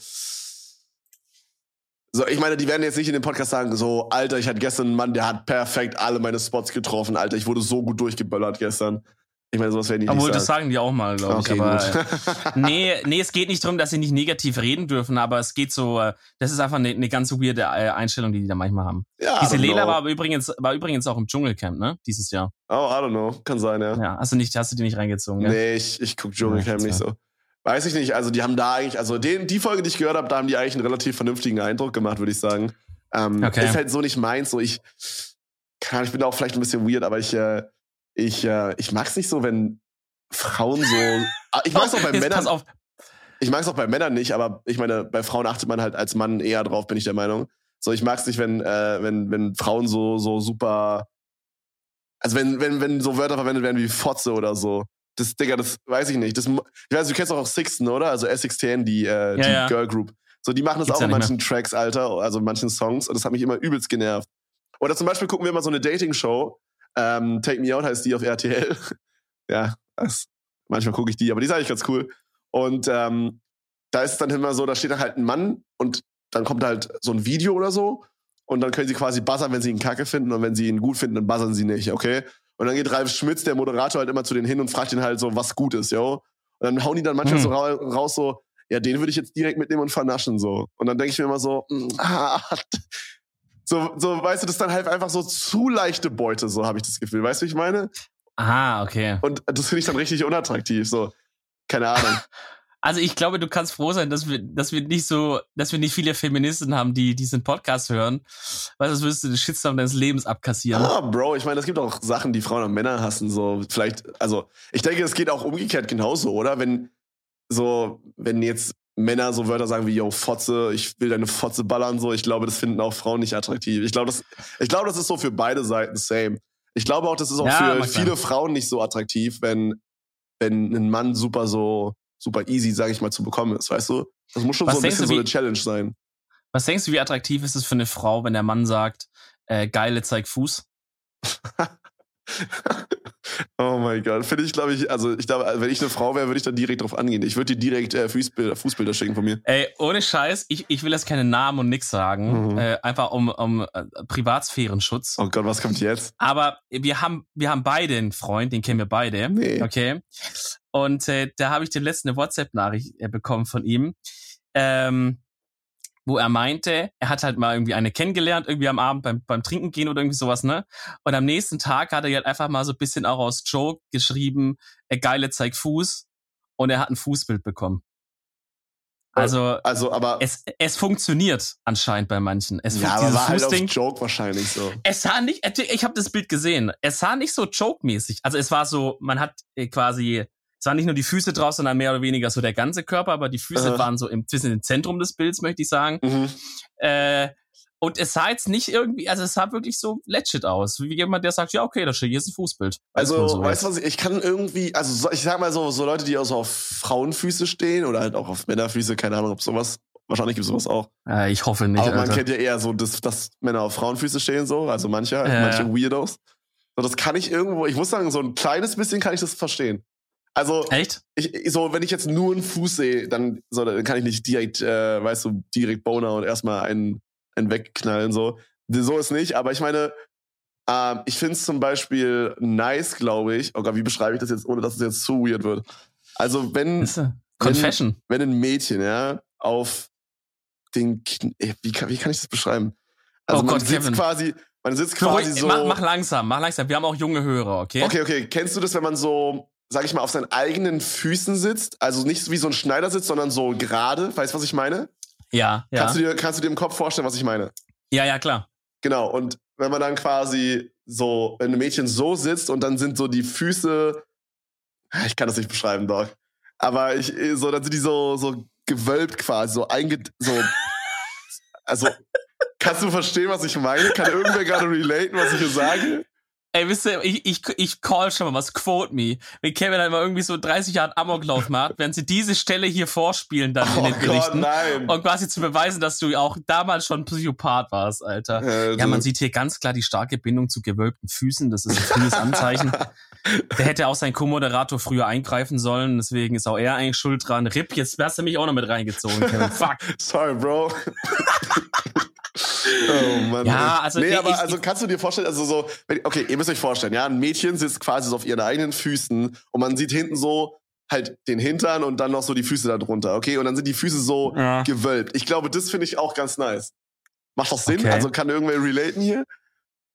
so, ich meine, die werden jetzt nicht in dem Podcast sagen, so, Alter, ich hatte gestern einen Mann, der hat perfekt alle meine Spots getroffen, Alter, ich wurde so gut durchgeböllert gestern. Ich meine, sowas werden die obwohl, nicht das sagen. die auch mal, glaube Okay, ich. Aber gut. nee, nee, es geht nicht darum, dass sie nicht negativ reden dürfen, aber es geht so, äh, das ist einfach eine, eine ganz weirde äh, Einstellung, die die da manchmal haben. ja, Diese Lela war übrigens, war übrigens auch im Dschungelcamp, ne? Dieses Jahr. Oh, I don't know. Kann sein, ja. Ja, hast du nicht, hast du die nicht reingezogen, ja? Nee, ich, ich guck Dschungelcamp Ja, nicht so. Weiß ich nicht. Also, die haben da eigentlich, also den, die Folge, die ich gehört habe, da haben die eigentlich einen relativ vernünftigen Eindruck gemacht, würde ich sagen. Ähm, Okay. Ist halt so nicht meins. So, ich, keine Ahnung, ich bin da auch vielleicht ein bisschen weird, aber ich, äh, ich, äh, ich mag's nicht so, wenn Frauen so. Ah, Ich mag's auch bei Jetzt Männern. Pass auf, Ich mag's auch bei Männern nicht, aber ich meine, bei Frauen achtet man halt als Mann eher drauf, bin ich der Meinung. So, ich mag's nicht, wenn, äh, wenn, wenn Frauen so, so super. Also wenn, wenn, wenn so Wörter verwendet werden wie Fotze oder so. Das, Digga, das weiß ich nicht. Das, ich weiß, du kennst auch Sixten, oder? Also S16, die, äh, die ja. Girl Group. So, die machen das Gibt's auch in manchen Tracks, Alter, also in manchen Songs. Und das hat mich immer übelst genervt. Oder zum Beispiel gucken wir mal so eine Dating-Show. Ähm, Take Me Out heißt die auf RTL. ja, das, manchmal gucke ich die, aber die ist eigentlich ganz cool. Und ähm, da ist es dann immer so, da steht dann halt ein Mann und dann kommt halt so ein Video oder so. Und dann können sie quasi buzzern, wenn sie ihn kacke finden. Und wenn sie ihn gut finden, dann buzzern sie nicht, okay? Und dann geht Ralf Schmitz, der Moderator, halt immer zu denen hin und fragt ihn halt so, was gut ist, yo. Und dann hauen die dann manchmal Hm. so ra raus, so, ja, den würde ich jetzt direkt mitnehmen und vernaschen, so. Und dann denke ich mir immer so, mm, ah, so, so, weißt du, das ist dann halt einfach so zu leichte Beute, so habe ich das Gefühl. Weißt du, wie ich meine? aha, okay. Und das finde ich dann richtig unattraktiv, so. Keine Ahnung. Also ich glaube, du kannst froh sein, dass wir, dass wir nicht so, dass wir nicht viele Feministen haben, die diesen Podcast hören, weil sonst würdest du den Shitstorm deines Lebens abkassieren. Ah, Bro, ich meine, es gibt auch Sachen, die Frauen und Männer hassen. So, vielleicht, also, ich denke, es geht auch umgekehrt genauso, oder? Wenn so, wenn jetzt Männer so Wörter sagen wie, yo, Fotze, ich will deine Fotze ballern, so, ich glaube, das finden auch Frauen nicht attraktiv. Ich glaube, das, ich glaube, das ist so für beide Seiten same. Ich glaube auch, das ist auch Ja, für mag sein. viele Frauen nicht so attraktiv, wenn, wenn ein Mann super so, super easy, sage ich mal, zu bekommen ist, weißt du? Das muss schon Was so ein bisschen du, so wie- eine Challenge sein. Was denkst du, wie attraktiv ist es für eine Frau, wenn der Mann sagt, äh, geile zeig Fuß? Oh mein Gott, finde ich, glaube ich, also ich glaube, wenn ich eine Frau wäre, würde ich dann direkt drauf angehen. Ich würde dir direkt äh, Fußbilder, Fußbilder schicken von mir. Ey, ohne Scheiß, ich, ich will jetzt keine Namen und nix sagen, Mhm. äh, einfach um, um äh, Privatsphärenschutz. Oh Gott, was kommt jetzt? Aber wir haben, wir haben beide einen Freund, den kennen wir beide. Nee. Okay. Und äh, da habe ich den letzten eine WhatsApp-Nachricht äh, bekommen von ihm, ähm, wo er meinte, er hat halt mal irgendwie eine kennengelernt, irgendwie am Abend beim, beim Trinken gehen oder irgendwie sowas, ne? Und am nächsten Tag hat er halt einfach mal so ein bisschen auch aus Joke geschrieben, äh, geile zeig Fuß. Und er hat ein Fußbild bekommen. Also, Also, aber, es, es funktioniert anscheinend bei manchen. Es ja, aber war halt auf Fußding. Joke wahrscheinlich so. Es sah nicht, ich habe das Bild gesehen. Es sah nicht so joke-mäßig. Also es war so, man hat äh, quasi, es waren nicht nur die Füße drauf, sondern mehr oder weniger so der ganze Körper, aber die Füße Aha. waren so im, zwischen dem Zentrum des Bilds, möchte ich sagen. Mhm. Äh, und es sah jetzt nicht irgendwie, also es sah wirklich so legit aus. Wie jemand, der sagt, ja, okay, das hier ist ein Fußbild. Also, so weißt du was, ich kann irgendwie, also so, ich sag mal so, so Leute, die auch so auf Frauenfüße stehen oder halt auch auf Männerfüße, keine Ahnung, ob sowas, wahrscheinlich gibt sowas auch. Äh, ich hoffe nicht, aber man Alter. kennt ja eher so, dass, dass Männer auf Frauenfüße stehen, so, also manche, Ja. manche Weirdos. So, das kann ich irgendwo, ich muss sagen, so ein kleines bisschen kann ich das verstehen. Also, Echt? ich, so, wenn ich jetzt nur einen Fuß sehe, dann, so, dann kann ich nicht direkt, äh, weißt du, direkt Boner und erstmal einen, einen wegknallen, so. So ist nicht, aber ich meine, ähm, ich finde es zum Beispiel nice, glaube ich. Oh Gott, wie beschreibe ich das jetzt, ohne dass es jetzt zu weird wird? Also, wenn, Confession. wenn ein Mädchen, ja, auf den, Kn äh, wie kann, wie kann ich das beschreiben? Also, Oh man Gott, sitzt Kevin. quasi, man sitzt Beruhig- quasi so. mach, mach langsam, mach langsam. Wir haben auch junge Hörer, okay? Okay, okay. Kennst du das, wenn man so, sag ich mal, auf seinen eigenen Füßen sitzt? Also nicht wie so ein Schneider sitzt, sondern so gerade. Weißt du, was ich meine? Ja, ja. Kannst, du dir, kannst du dir im Kopf vorstellen, was ich meine? ja, ja, klar. Genau. Und wenn man dann quasi so, wenn ein Mädchen so sitzt und dann sind so die Füße, ich kann das nicht beschreiben, Doc. Aber ich, so, dann sind die so, so, gewölbt quasi, so einge... So, also, kannst du verstehen, was ich meine? Kann irgendwer gerade relaten, was ich hier sage? Ey, wisst ihr, ich, ich, ich call schon mal was, quote me. Wenn Kevin halt mal irgendwie so 30 Jahre Amoklauf macht, werden sie diese Stelle hier vorspielen dann in Oh den Gott, Berichten. nein. Und quasi zu beweisen, dass du auch damals schon Psychopath warst, Alter. Äh, Ja, man sieht hier ganz klar die starke Bindung zu gewölbten Füßen. Das ist ein frühes Anzeichen. Der hätte auch sein Co-Moderator früher eingreifen sollen. Deswegen ist auch er eigentlich schuld dran. Rip, jetzt hast du mich auch noch mit reingezogen, Kevin. Fuck. Sorry, Bro. Oh Mann. Ja, also Nee, ich- aber ich- also kannst du dir vorstellen, also so, okay, ihr müsst euch vorstellen, ja, ein Mädchen sitzt quasi so auf ihren eigenen Füßen und man sieht hinten so halt den Hintern und dann noch so die Füße da drunter, okay? Und dann sind die Füße so Ja. gewölbt. Ich glaube, das finde ich auch ganz nice. Macht doch Sinn? Okay. Also kann irgendwer relaten hier?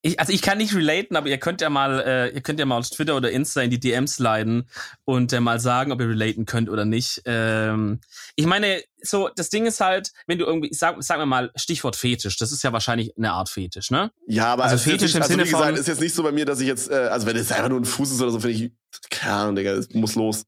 Ich, also ich kann nicht relaten, aber ihr könnt ja mal, äh, ihr könnt ja mal auf Twitter oder Insta in die DMs leiten und äh, mal sagen, ob ihr relaten könnt oder nicht. Ähm, ich meine, so das Ding ist halt, wenn du irgendwie, sag, sag mir mal Stichwort Fetisch, das ist ja wahrscheinlich eine Art Fetisch, ne? Ja, aber Also es ist jetzt Fetisch nicht, im also Sinne wie gesagt, von- ist jetzt nicht so bei mir, dass ich jetzt, äh, also wenn es einfach nur ein Fuß ist oder so, finde ich, keine Ahnung, Digga, es muss los.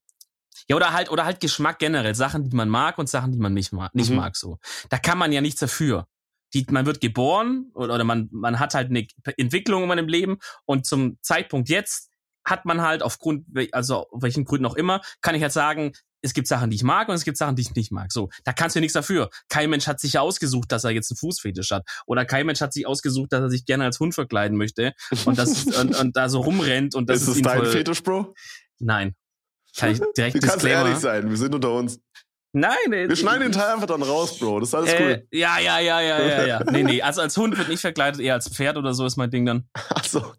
Ja, oder halt, oder halt Geschmack generell, Sachen, die man mag und Sachen, die man nicht mag, nicht Mhm. mag so. Da kann man ja nichts dafür. Die, man wird geboren oder, oder man, man hat halt eine Entwicklung in meinem Leben und zum Zeitpunkt jetzt hat man halt aufgrund, also auf welchen Gründen auch immer, kann ich halt sagen, es gibt Sachen, die ich mag und es gibt Sachen, die ich nicht mag. So, da kannst du ja nichts dafür. Kein Mensch hat sich ja ausgesucht, dass er jetzt einen Fußfetisch hat. Oder kein Mensch hat sich ausgesucht, dass er sich gerne als Hund verkleiden möchte und, das, und, und da so rumrennt und das ist ist, ihm dein voll, Fetisch, Bro? Nein. Kann ich direkt Du kannst Disclaimer. ehrlich sein, wir sind unter uns. Nein, äh, Wir schneiden den Teil einfach dann raus, Bro. Das ist alles äh, cool. Ja, ja, ja, ja, ja, ja. Nee, nee, also als Hund wird nicht verkleidet, eher als Pferd oder so ist mein Ding dann. Achso.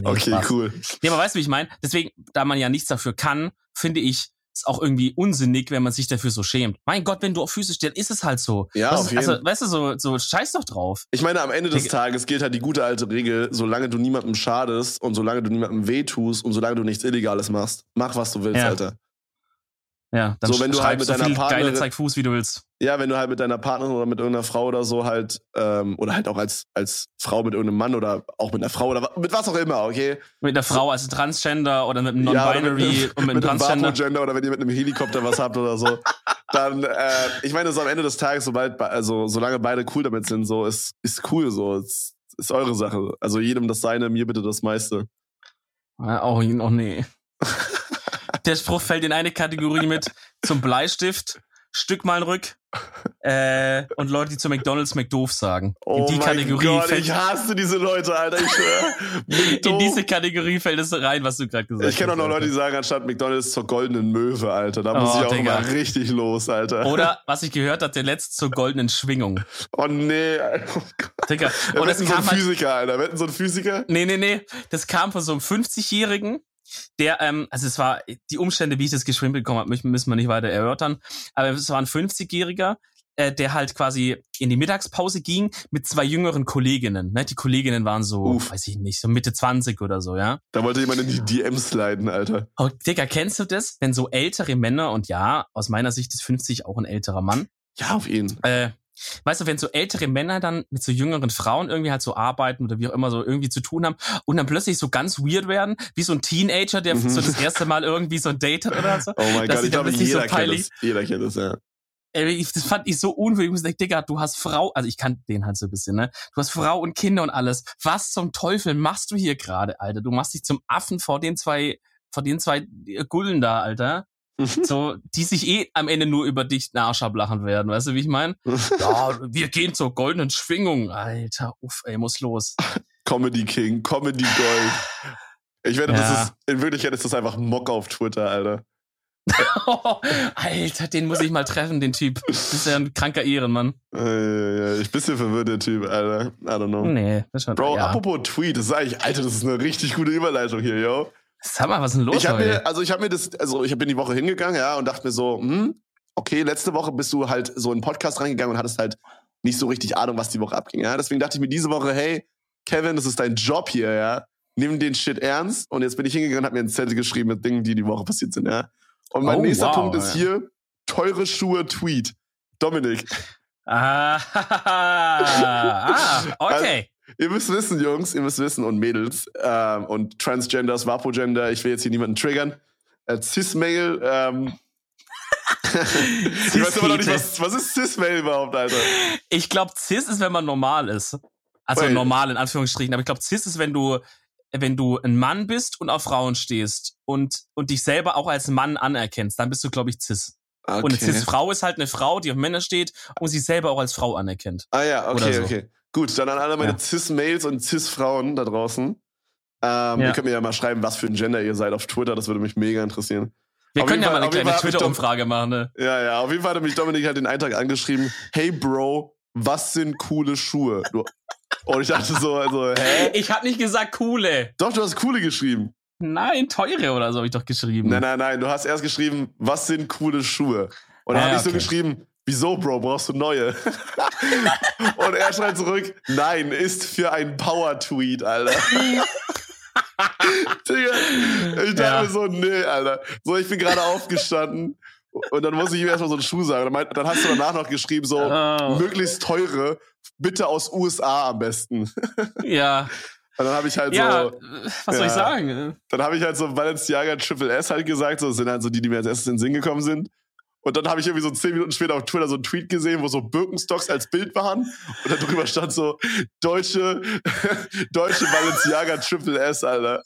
Nee, Okay, Spaß. cool. Nee, aber weißt du, wie ich meine? Deswegen, da man ja nichts dafür kann, finde ich es auch irgendwie unsinnig, wenn man sich dafür so schämt. Mein Gott, wenn du auf Füße stehst, ist es halt so. Ja, Was auf jeden also, weißt du, so, so scheiß doch drauf. Ich meine, am Ende des Digga. Tages gilt halt die gute alte Regel, solange du niemandem schadest und solange du niemandem wehtust und solange du nichts Illegales machst, mach was du willst, Ja. Alter. Ja, dann So, wenn du halt mit so deiner Partnerin- geile zeig Fuß, wie du willst. Ja, wenn du halt mit deiner Partnerin oder mit irgendeiner Frau oder so halt, ähm, oder halt auch als, als Frau mit irgendeinem Mann oder auch mit einer Frau oder mit was auch immer, okay? Mit einer Frau als Transgender oder mit einem Ja, Non-Binary mit, und mit einem mit einem Transgender. Vapogender oder wenn ihr mit einem Helikopter was habt oder so. Dann, äh, ich meine, so am Ende des Tages, sobald, also solange beide cool damit sind, so ist, ist cool, so ist, ist eure Sache. Also jedem das seine, mir bitte das meiste. Ja, oh, oh nee. Der Spruch fällt in eine Kategorie mit zum Bleistift, Stück mal rück äh, und Leute, die zu McDonalds McDoof sagen. Oh in die Kategorie Gott, fällt, ich hasse diese Leute, Alter, ich schwör. in diese Kategorie fällt es rein, was du gerade gesagt hast. Ich kenne auch noch Leute, die sagen, anstatt McDonalds zur goldenen Möwe, Alter. Da Oh, muss ich auch Digga. immer richtig los, Alter. Oder was ich gehört habe, der letzte zur goldenen Schwingung. Oh nee, Alter. Oh. Digga. Wir Und wetten so ein halt, Physiker, Alter. Wir wetten so ein Physiker. nee, nee, nee, das kam von so einem 50-Jährigen, der, ähm, also es war, die Umstände, wie ich das geschrieben bekommen habe, müssen wir nicht weiter erörtern, aber es war ein 50-Jähriger, äh, der halt quasi in die Mittagspause ging mit zwei jüngeren Kolleginnen. Ne? Die Kolleginnen waren so, Uff. weiß ich nicht, so Mitte 20 oder so, ja. Da wollte jemand in die DMs leiten, Alter. Oh, Digga, kennst du das, wenn so ältere Männer, und ja, aus meiner Sicht ist 50 auch ein älterer Mann, Ja, auf ihn. äh, weißt du, wenn so ältere Männer dann mit so jüngeren Frauen irgendwie halt so arbeiten oder wie auch immer so irgendwie zu tun haben und dann plötzlich so ganz weird werden, wie so ein Teenager, der Mhm. so das erste Mal irgendwie so ein Date hat oder so. Oh mein Gott, ich glaube, plötzlich so jeder kennt das. Jeder kennt das, ja. Ey, ich, das fand ich so unwürdig. Ich dachte, Digga, du hast Frau, also ich kann den halt so ein bisschen, ne? Du hast Frau und Kinder und alles. Was zum Teufel machst du hier gerade, Alter? Du machst dich zum Affen vor den zwei, vor den zwei Gullen da, Alter. So, die sich eh am Ende nur über dich den Arsch ablachen werden, weißt du, wie ich meine? Ja, wir gehen zur goldenen Schwingung, Alter. Uff, ey, muss los. Comedy King, Comedy Gold. Ich wette, Ja. das ist, in Wirklichkeit ist das einfach Mock auf Twitter, Alter. Alter, den muss ich mal treffen, den Typ. Das ist ja ein kranker Ehrenmann. Äh, ja, ich bin bisschen verwirrt, der Typ, Alter. I don't know. Nee, das schon, Bro, ja. apropos Tweet, das ist eigentlich, Alter, das ist eine richtig gute Überleitung hier, yo. Sag mal, was ist denn los Ich heute? mir, also ich habe mir das, also ich bin die Woche hingegangen, ja, und dachte mir so, hm, okay, letzte Woche bist du halt so in den Podcast reingegangen und hattest halt nicht so richtig Ahnung, was die Woche abging, ja. Deswegen dachte ich mir diese Woche, hey, Kevin, das ist dein Job hier, ja. Nimm den Shit ernst. Und jetzt bin ich hingegangen und habe mir einen Zettel geschrieben mit Dingen, die die Woche passiert sind, ja. Und mein Oh, nächster wow, Punkt ist ja. hier, teure Schuhe Tweet. Dominik, Ah, ah, okay. Ihr müsst wissen, Jungs, ihr müsst wissen und Mädels ähm, und Transgenders, Vapogender, ich will jetzt hier niemanden triggern. Äh, Cis-Male, ähm, ich weiß aber noch nicht, was, was ist Cis-Mail überhaupt, Alter? Ich glaube, Cis ist, wenn man normal ist. Also Wait. normal in Anführungsstrichen. Aber ich glaube, Cis ist, wenn du, wenn du ein Mann bist und auf Frauen stehst und, und dich selber auch als Mann anerkennst, dann bist du, glaube ich, Cis. Okay. Und eine Cis-Frau ist halt eine Frau, die auf Männer steht und sich selber auch als Frau anerkennt. Ah ja, okay, so. okay. Gut, dann an alle meine Ja. Cis-Mails und Cis-Frauen da draußen. Ähm, Ja. Ihr könnt mir ja mal schreiben, was für ein Gender ihr seid auf Twitter, das würde mich mega interessieren. Wir Auf können ja jeden mal Fall- eine kleine Fall hab Twitter-Umfrage machen, ne? Ja, ja, auf jeden Fall hat mich Dominik halt den Eintrag angeschrieben, hey Bro, was sind coole Schuhe? Und ich dachte so, also, hä? Ich habe nicht gesagt coole. Doch, du hast coole geschrieben. Nein, teure oder so habe ich doch geschrieben. Nein, nein, nein, du hast erst geschrieben, was sind coole Schuhe? Und dann Ah, habe ich so okay. geschrieben, wieso, Bro, brauchst du neue? und er schreibt zurück, nein, ist für ein Power-Tweet, Alter. Digga, ich dachte Ja. mir so, nee, Alter. So, ich bin gerade aufgestanden und dann muss ich ihm erstmal so einen Schuh sagen. Dann, dann hast du danach noch geschrieben, so, Oh, möglichst teure, bitte aus USA am besten. ja, Und dann habe ich halt ja, so, was soll ich ja. sagen? dann habe ich halt so Balenciaga Triple S halt gesagt, so das sind halt so die, die mir als erstes in den Sinn gekommen sind. Und dann habe ich irgendwie so zehn Minuten später auf Twitter so einen Tweet gesehen, wo so Birkenstocks als Bild waren. Und da drüber stand so, deutsche, deutsche Balenciaga Triple S, Alter.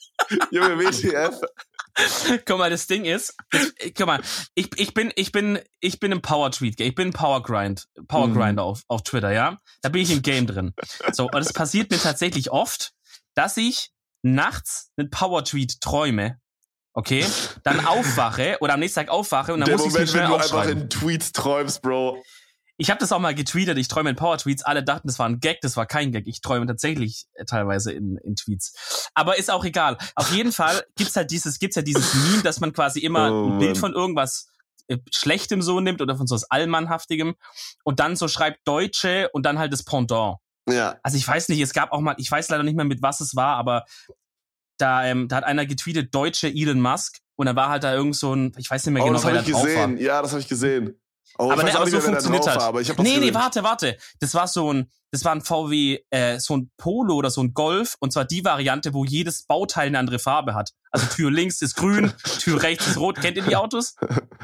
Junge, WTF. Guck mal, das Ding ist, äh, guck mal, ich, ich bin, ich bin, ich bin im Power Tweet, ich bin Power Grind, Power Mhm. Grinder auf, auf Twitter, ja. Da bin ich im Game drin. So, und es passiert mir tatsächlich oft, dass ich nachts einen Power Tweet träume, okay, dann aufwache oder am nächsten Tag aufwache und dann Der muss ich Moment, mir wenn schnell du einfach in Tweets träumst, Bro. Ich habe das auch mal getweetet, ich träume in Power Tweets. Alle dachten, das war ein Gag, das war kein Gag. Ich träume tatsächlich äh, teilweise in, in Tweets. Aber ist auch egal. Auf jeden Fall gibt's halt dieses, gibt's ja dieses Meme, dass man quasi immer Oh, ein Bild von irgendwas äh, Schlechtem so nimmt oder von so was Allmannhaftigem und dann so schreibt Deutsche und dann halt das Pendant. Ja. Also ich weiß nicht, es gab auch mal, ich weiß leider nicht mehr mit was es war, aber da, ähm, da hat einer getweetet, Deutsche Elon Musk und da war halt da irgend so ein, ich weiß nicht mehr Oh, genau, das wer habe da ich drauf war. gesehen. Ja, das habe ich gesehen. Oh, Aber, ne, aber nicht so funktioniert halt. war, aber ich habe das Nee, nee, gesehen. warte, warte. Das war so ein, das war ein VW, äh, so ein Polo oder so ein Golf. Und zwar die Variante, wo jedes Bauteil eine andere Farbe hat. Also Tür links ist grün, Tür rechts ist rot. Kennt ihr die Autos?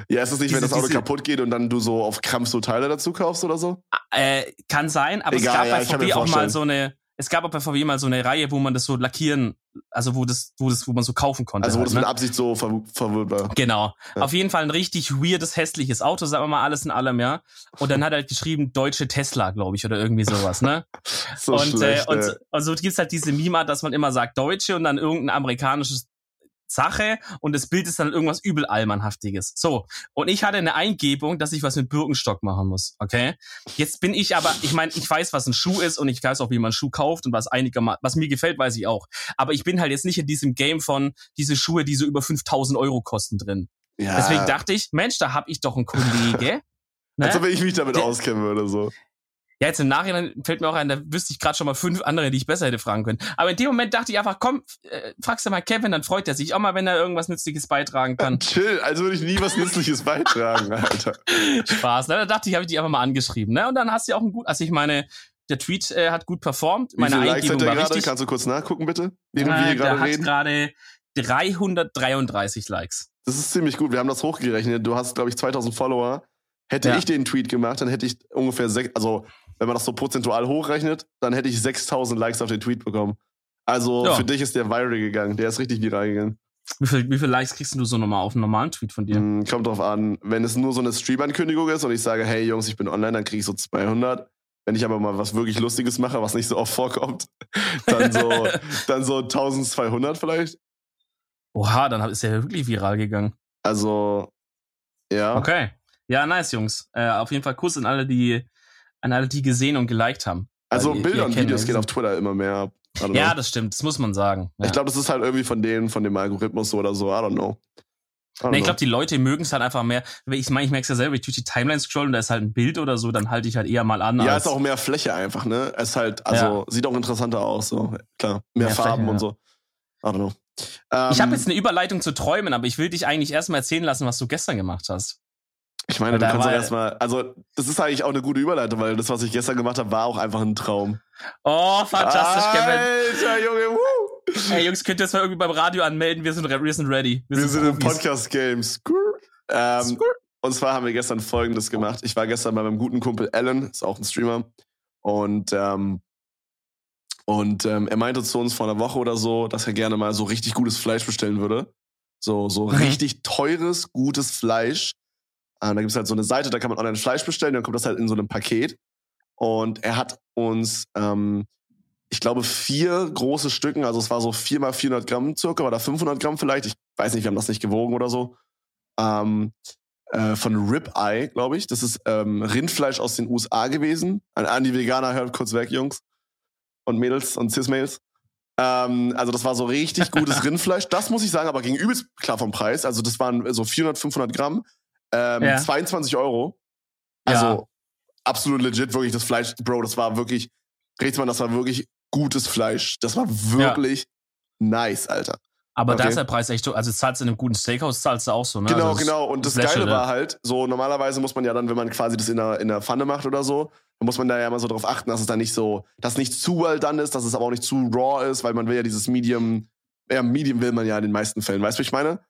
Ja, ist es nicht, wenn diese- das Auto diese- kaputt geht und dann du so auf Krampf so Teile dazu kaufst oder so? Äh, kann sein, aber Egal, es gab ja, bei VW auch mal so eine, es gab auch bei VW mal so eine Reihe, wo man das so lackieren, also wo das, wo das, wo man so kaufen konnte. Also, wo halt, das ne? mit Absicht so ver verwirrt war. Genau. Ja. Auf jeden Fall ein richtig weirdes, hässliches Auto, sagen wir mal alles in allem, ja. Und dann hat er halt geschrieben, deutsche Tesla, glaube ich, oder irgendwie sowas, ne? So und, schlecht, äh, und, und so gibt's halt diese Mima, dass man immer sagt Deutsche und dann irgendein amerikanisches Sache und das Bild ist dann irgendwas übel Allmannhaftiges. So, und ich hatte eine Eingebung, dass ich was mit Birkenstock machen muss, okay? Jetzt bin ich aber, ich meine, ich weiß, was ein Schuh ist und ich weiß auch, wie man einen Schuh kauft und was einigermaßen, was mir gefällt, weiß ich auch. Aber ich bin halt jetzt nicht in diesem Game von diese Schuhe, die so über 5000 Euro kosten drin. Ja. Deswegen dachte ich, Mensch, da hab ich doch einen Kollege. Ne? Als ob ich mich damit Der- auskennen würde, so. Ja, jetzt im Nachhinein fällt mir auch ein, da wüsste ich gerade schon mal fünf andere, die ich besser hätte fragen können. Aber in dem Moment dachte ich einfach, komm, äh, fragst du mal Kevin, dann freut er sich auch mal, wenn er irgendwas Nützliches beitragen kann. Chill, also würde ich nie was Nützliches beitragen, Alter. Spaß. Ne? Da dachte ich, habe ich dich einfach mal angeschrieben. Ne? Und dann hast du ja auch ein gut, also ich meine, der Tweet äh, hat gut performt. Wie Meine viele Likes hat Eingebung der war gerade? Kannst du kurz nachgucken, bitte? Während wir Äh, hier der gerade hat reden. gerade 333 Likes. Das ist ziemlich gut. Wir haben das hochgerechnet. Du hast, glaube ich, 2000 Follower. Hätte Ja. ich den Tweet gemacht, dann hätte ich ungefähr sechs, also wenn man das so prozentual hochrechnet, dann hätte ich 6000 Likes auf den Tweet bekommen. Also Ja. für dich ist der viral gegangen. Der ist richtig viral gegangen. Wie viel, wie viel Likes kriegst du so nochmal auf einen normalen Tweet von dir? Hm, kommt drauf an. Wenn es nur so eine Stream-Ankündigung ist und ich sage, hey Jungs, ich bin online, dann kriege ich so 200. Wenn ich aber mal was wirklich Lustiges mache, was nicht so oft vorkommt, dann so, dann so 1200 vielleicht. Oha, dann ist der wirklich viral gegangen. Also, ja. Okay. Ja, nice, Jungs. Äh, auf jeden Fall Kuss an alle, die, an alle, die gesehen und geliked haben. Also ihr- Bilder ihr und Videos ja gehen auf Twitter immer mehr ab. Ja, das stimmt. Das muss man sagen. Ja. Ich glaube, das ist halt irgendwie von denen, von dem Algorithmus so oder so. I don't know. I don't Nee, ich glaube, die Leute mögen es halt einfach mehr. Ich meine, ich merke es ja selber, ich durch die Timeline scrollen und da ist halt ein Bild oder so, dann halte ich halt eher mal an. ja, ist auch mehr Fläche einfach, ne? Es ist halt, also sieht auch interessanter aus, so. Klar, mehr, Mehr Farben Fläche, und ja. so. I don't know. Ähm, ich habe jetzt eine Überleitung zu Träumen, aber ich will dich eigentlich erstmal erzählen lassen, was du gestern gemacht hast. Ich meine, du kannst doch erstmal, also, das ist eigentlich auch eine gute Überleitung, weil das, was ich gestern gemacht habe, war auch einfach ein Traum. Oh, fantastisch, Kevin. Alter, Junge, woo! Ey, Jungs, könnt ihr das mal irgendwie beim Radio anmelden? Wir sind, wir sind ready. Wir sind im Profis. Podcast-Game. Skrr. Ähm. Und zwar haben wir gestern Folgendes gemacht. Ich war gestern bei meinem guten Kumpel Alan, ist auch ein Streamer. Und, ähm, und ähm, er meinte zu uns vor einer Woche oder so, dass er gerne mal so richtig gutes Fleisch bestellen würde. So, so mhm. richtig teures, gutes Fleisch. Und da gibt es halt so eine Seite, da kann man online Fleisch bestellen, dann kommt das halt in so einem Paket. Und er hat uns, ähm, ich glaube, vier große Stücken, also es war so vier mal 400 Gramm circa oder 500 Gramm vielleicht, ich weiß nicht, wir haben das nicht gewogen oder so, ähm, äh, von Ribeye, glaube ich. Das ist ähm, Rindfleisch aus den USA gewesen. An, an die Veganer, hört kurz weg, Jungs und Mädels und Cis-Mails. Ähm, also das war so richtig gutes Rindfleisch. Das muss ich sagen, aber ging übelst klar vom Preis. Also das waren so 400, 500 Gramm. Ähm, ja. 22 Euro. Also ja. absolut legit, wirklich das Fleisch, Bro, das war wirklich, Rechtsmann, das war wirklich gutes Fleisch. Das war wirklich ja. nice, Alter. Aber okay. da ist der Preis echt so, also zahlst du in einem guten Steakhouse, zahlst du auch so, ne? Genau, also genau. Und das Geile ne? war halt, so normalerweise muss man ja dann, wenn man quasi das in der, in der Pfanne macht oder so, dann muss man da ja immer so drauf achten, dass es dann nicht so, dass nicht zu well done ist, dass es aber auch nicht zu raw ist, weil man will ja dieses Medium, ja, Medium will man ja in den meisten Fällen. Weißt du, was ich meine?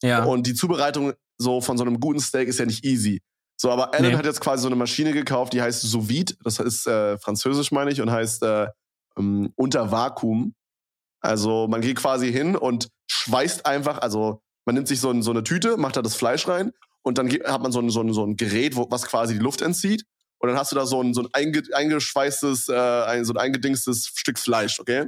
Ja. Und die Zubereitung so von so einem guten Steak ist ja nicht easy. So, aber Alan nee. hat jetzt quasi so eine Maschine gekauft, die heißt Sous Vide. Das ist äh, französisch, meine ich, und heißt äh, ähm, unter Vakuum. Also man geht quasi hin und schweißt einfach, also man nimmt sich so, ein, so eine Tüte, macht da das Fleisch rein und dann hat man so ein, so ein, so ein Gerät, wo, was quasi die Luft entzieht. Und dann hast du da so ein, so ein einge, eingeschweißtes, äh, ein, so ein eingedingstes Stück Fleisch, okay?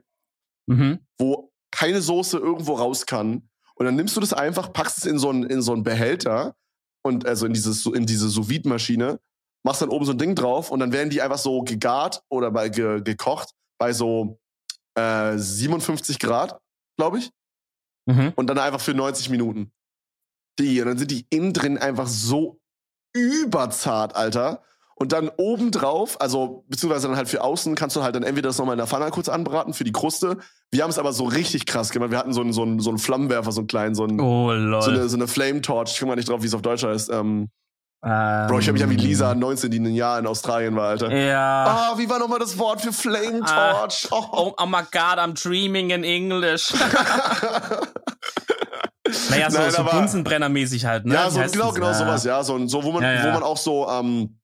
Mhm. Wo keine Soße irgendwo raus kann. Und dann nimmst du das einfach, packst es in so einen, in so einen Behälter und also in, dieses, in diese sous maschine machst dann oben so ein Ding drauf und dann werden die einfach so gegart oder bei, ge, gekocht bei so äh, 57 Grad, glaube ich. Mhm. Und dann einfach für 90 Minuten. Die, und dann sind die innen drin einfach so überzart, Alter. Und dann obendrauf, also beziehungsweise dann halt für außen, kannst du halt dann entweder das nochmal in der Pfanne kurz anbraten für die Kruste. Wir haben es aber so richtig krass gemacht. Wir hatten so einen, so einen, so einen Flammenwerfer, so einen kleinen, so, einen, oh, so eine, so eine Flame Torch. Ich komme mal nicht drauf, wie es auf Deutsch heißt. Ähm, ähm, Bro, ich habe mich an wie Lisa 19, die ein Jahr in Australien war, Alter. Ja. Ah, oh, wie war nochmal das Wort für Flame ah. Torch? Oh. oh, oh my God, I'm dreaming in English. naja, so, Nein, so Bunsenbrennermäßig halt, ne? Ja, so, genau, genau sowas, ja. So, so wo, man, ja, ja. wo man auch so ähm,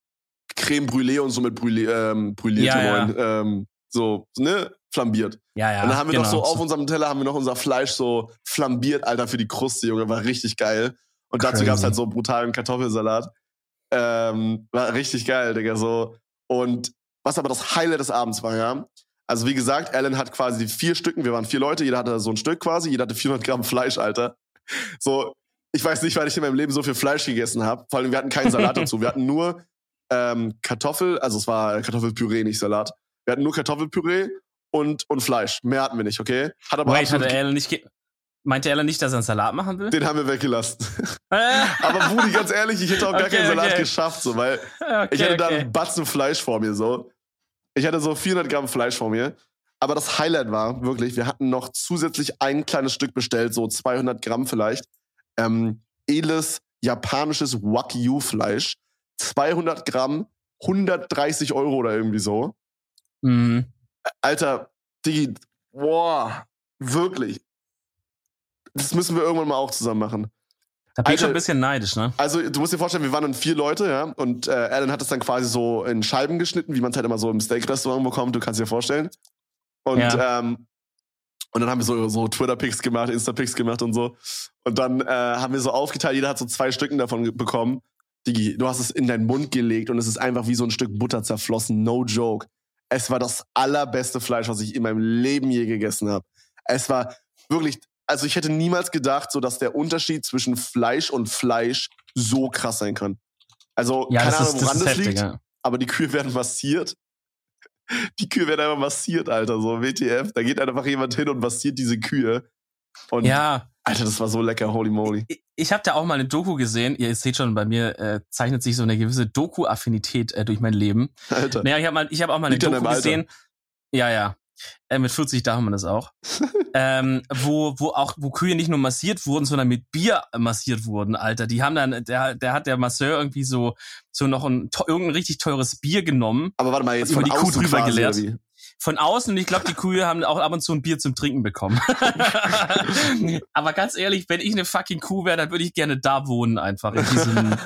Creme Brûlée und so mit Brûlée, ähm, Brûlée ja, ja. Ähm, so, ne? Flambiert. Ja, ja. Und dann haben wir genau. noch so auf unserem Teller haben wir noch unser Fleisch so flambiert, Alter, für die Kruste, Junge. War richtig geil. Und Crazy. dazu gab's halt so brutalen Kartoffelsalat. Ähm, war richtig geil, Digga, so. Und was aber das Highlight des Abends war, ja. Also wie gesagt, Alan hat quasi die vier Stücken, wir waren vier Leute, jeder hatte so ein Stück quasi, jeder hatte 400 Gramm Fleisch, Alter. So, ich weiß nicht, weil ich in meinem Leben so viel Fleisch gegessen habe. Vor allem, wir hatten keinen Salat dazu. Wir hatten nur ähm, Kartoffel, also es war Kartoffelpüree, nicht Salat. Wir hatten nur Kartoffelpüree und, und Fleisch. Mehr hatten wir nicht, okay? Hat aber Wait, hatte Alan nicht Meinte er nicht, dass er einen Salat machen will? Den haben wir weggelassen. Aber Budi, ganz ehrlich, ich hätte auch gar keinen Salat okay. geschafft, so, weil okay, ich hatte da einen Batzen Fleisch vor mir, so. Ich hatte so 400 Gramm Fleisch vor mir. Aber das Highlight war wirklich, wir hatten noch zusätzlich ein kleines Stück bestellt, so 200 Gramm vielleicht. Ähm, edles japanisches Wagyu-Fleisch. 200 Gramm, 130 Euro oder irgendwie so. Mhm. Alter, Digi, boah, wirklich das müssen wir irgendwann mal auch zusammen machen. Da bin ich schon ein bisschen neidisch, ne? Also, du musst dir vorstellen, wir waren dann vier Leute, ja, und äh, Alan hat es dann quasi so in Scheiben geschnitten, wie man es halt immer so im Steak-Restaurant bekommt, du kannst dir vorstellen. Und, ja. ähm, und dann haben wir so, so Twitter-Pics gemacht, Insta-Pics gemacht und so. Und dann äh, haben wir so aufgeteilt, jeder hat so zwei Stücken davon bekommen. Digi, du hast es in deinen Mund gelegt und es ist einfach wie so ein Stück Butter zerflossen, no joke. Es war das allerbeste Fleisch, was ich in meinem Leben je gegessen habe. Es war wirklich, also ich hätte niemals gedacht, so dass der Unterschied zwischen Fleisch und Fleisch so krass sein kann. Also ja, keine Ahnung, woran das, das liegt, ja. aber die Kühe werden massiert. Die Kühe werden einfach massiert, Alter, so WTF. Da geht einfach jemand hin und massiert diese Kühe. Und ja. Alter, das war so lecker, holy moly. Ich, ich habe da auch mal eine Doku gesehen. Ihr seht schon, bei mir äh, zeichnet sich so eine gewisse Doku-Affinität äh, durch mein Leben. Alter. Naja, ich habe mal, ich hab auch mal eine Liegt Doku gesehen. Ja, ja. Äh, mit 40 darf man das auch. ähm, wo, wo auch, wo Kühe nicht nur massiert wurden, sondern mit Bier massiert wurden, Alter. Die haben dann, der, der hat der Masseur irgendwie so, so noch ein, irgendein richtig teures Bier genommen. Aber warte mal, jetzt von die Kuh drüber geleert. Von außen und ich glaube, die Kühe haben auch ab und zu ein Bier zum Trinken bekommen. Aber ganz ehrlich, wenn ich eine fucking Kuh wäre, dann würde ich gerne da wohnen einfach in diesem,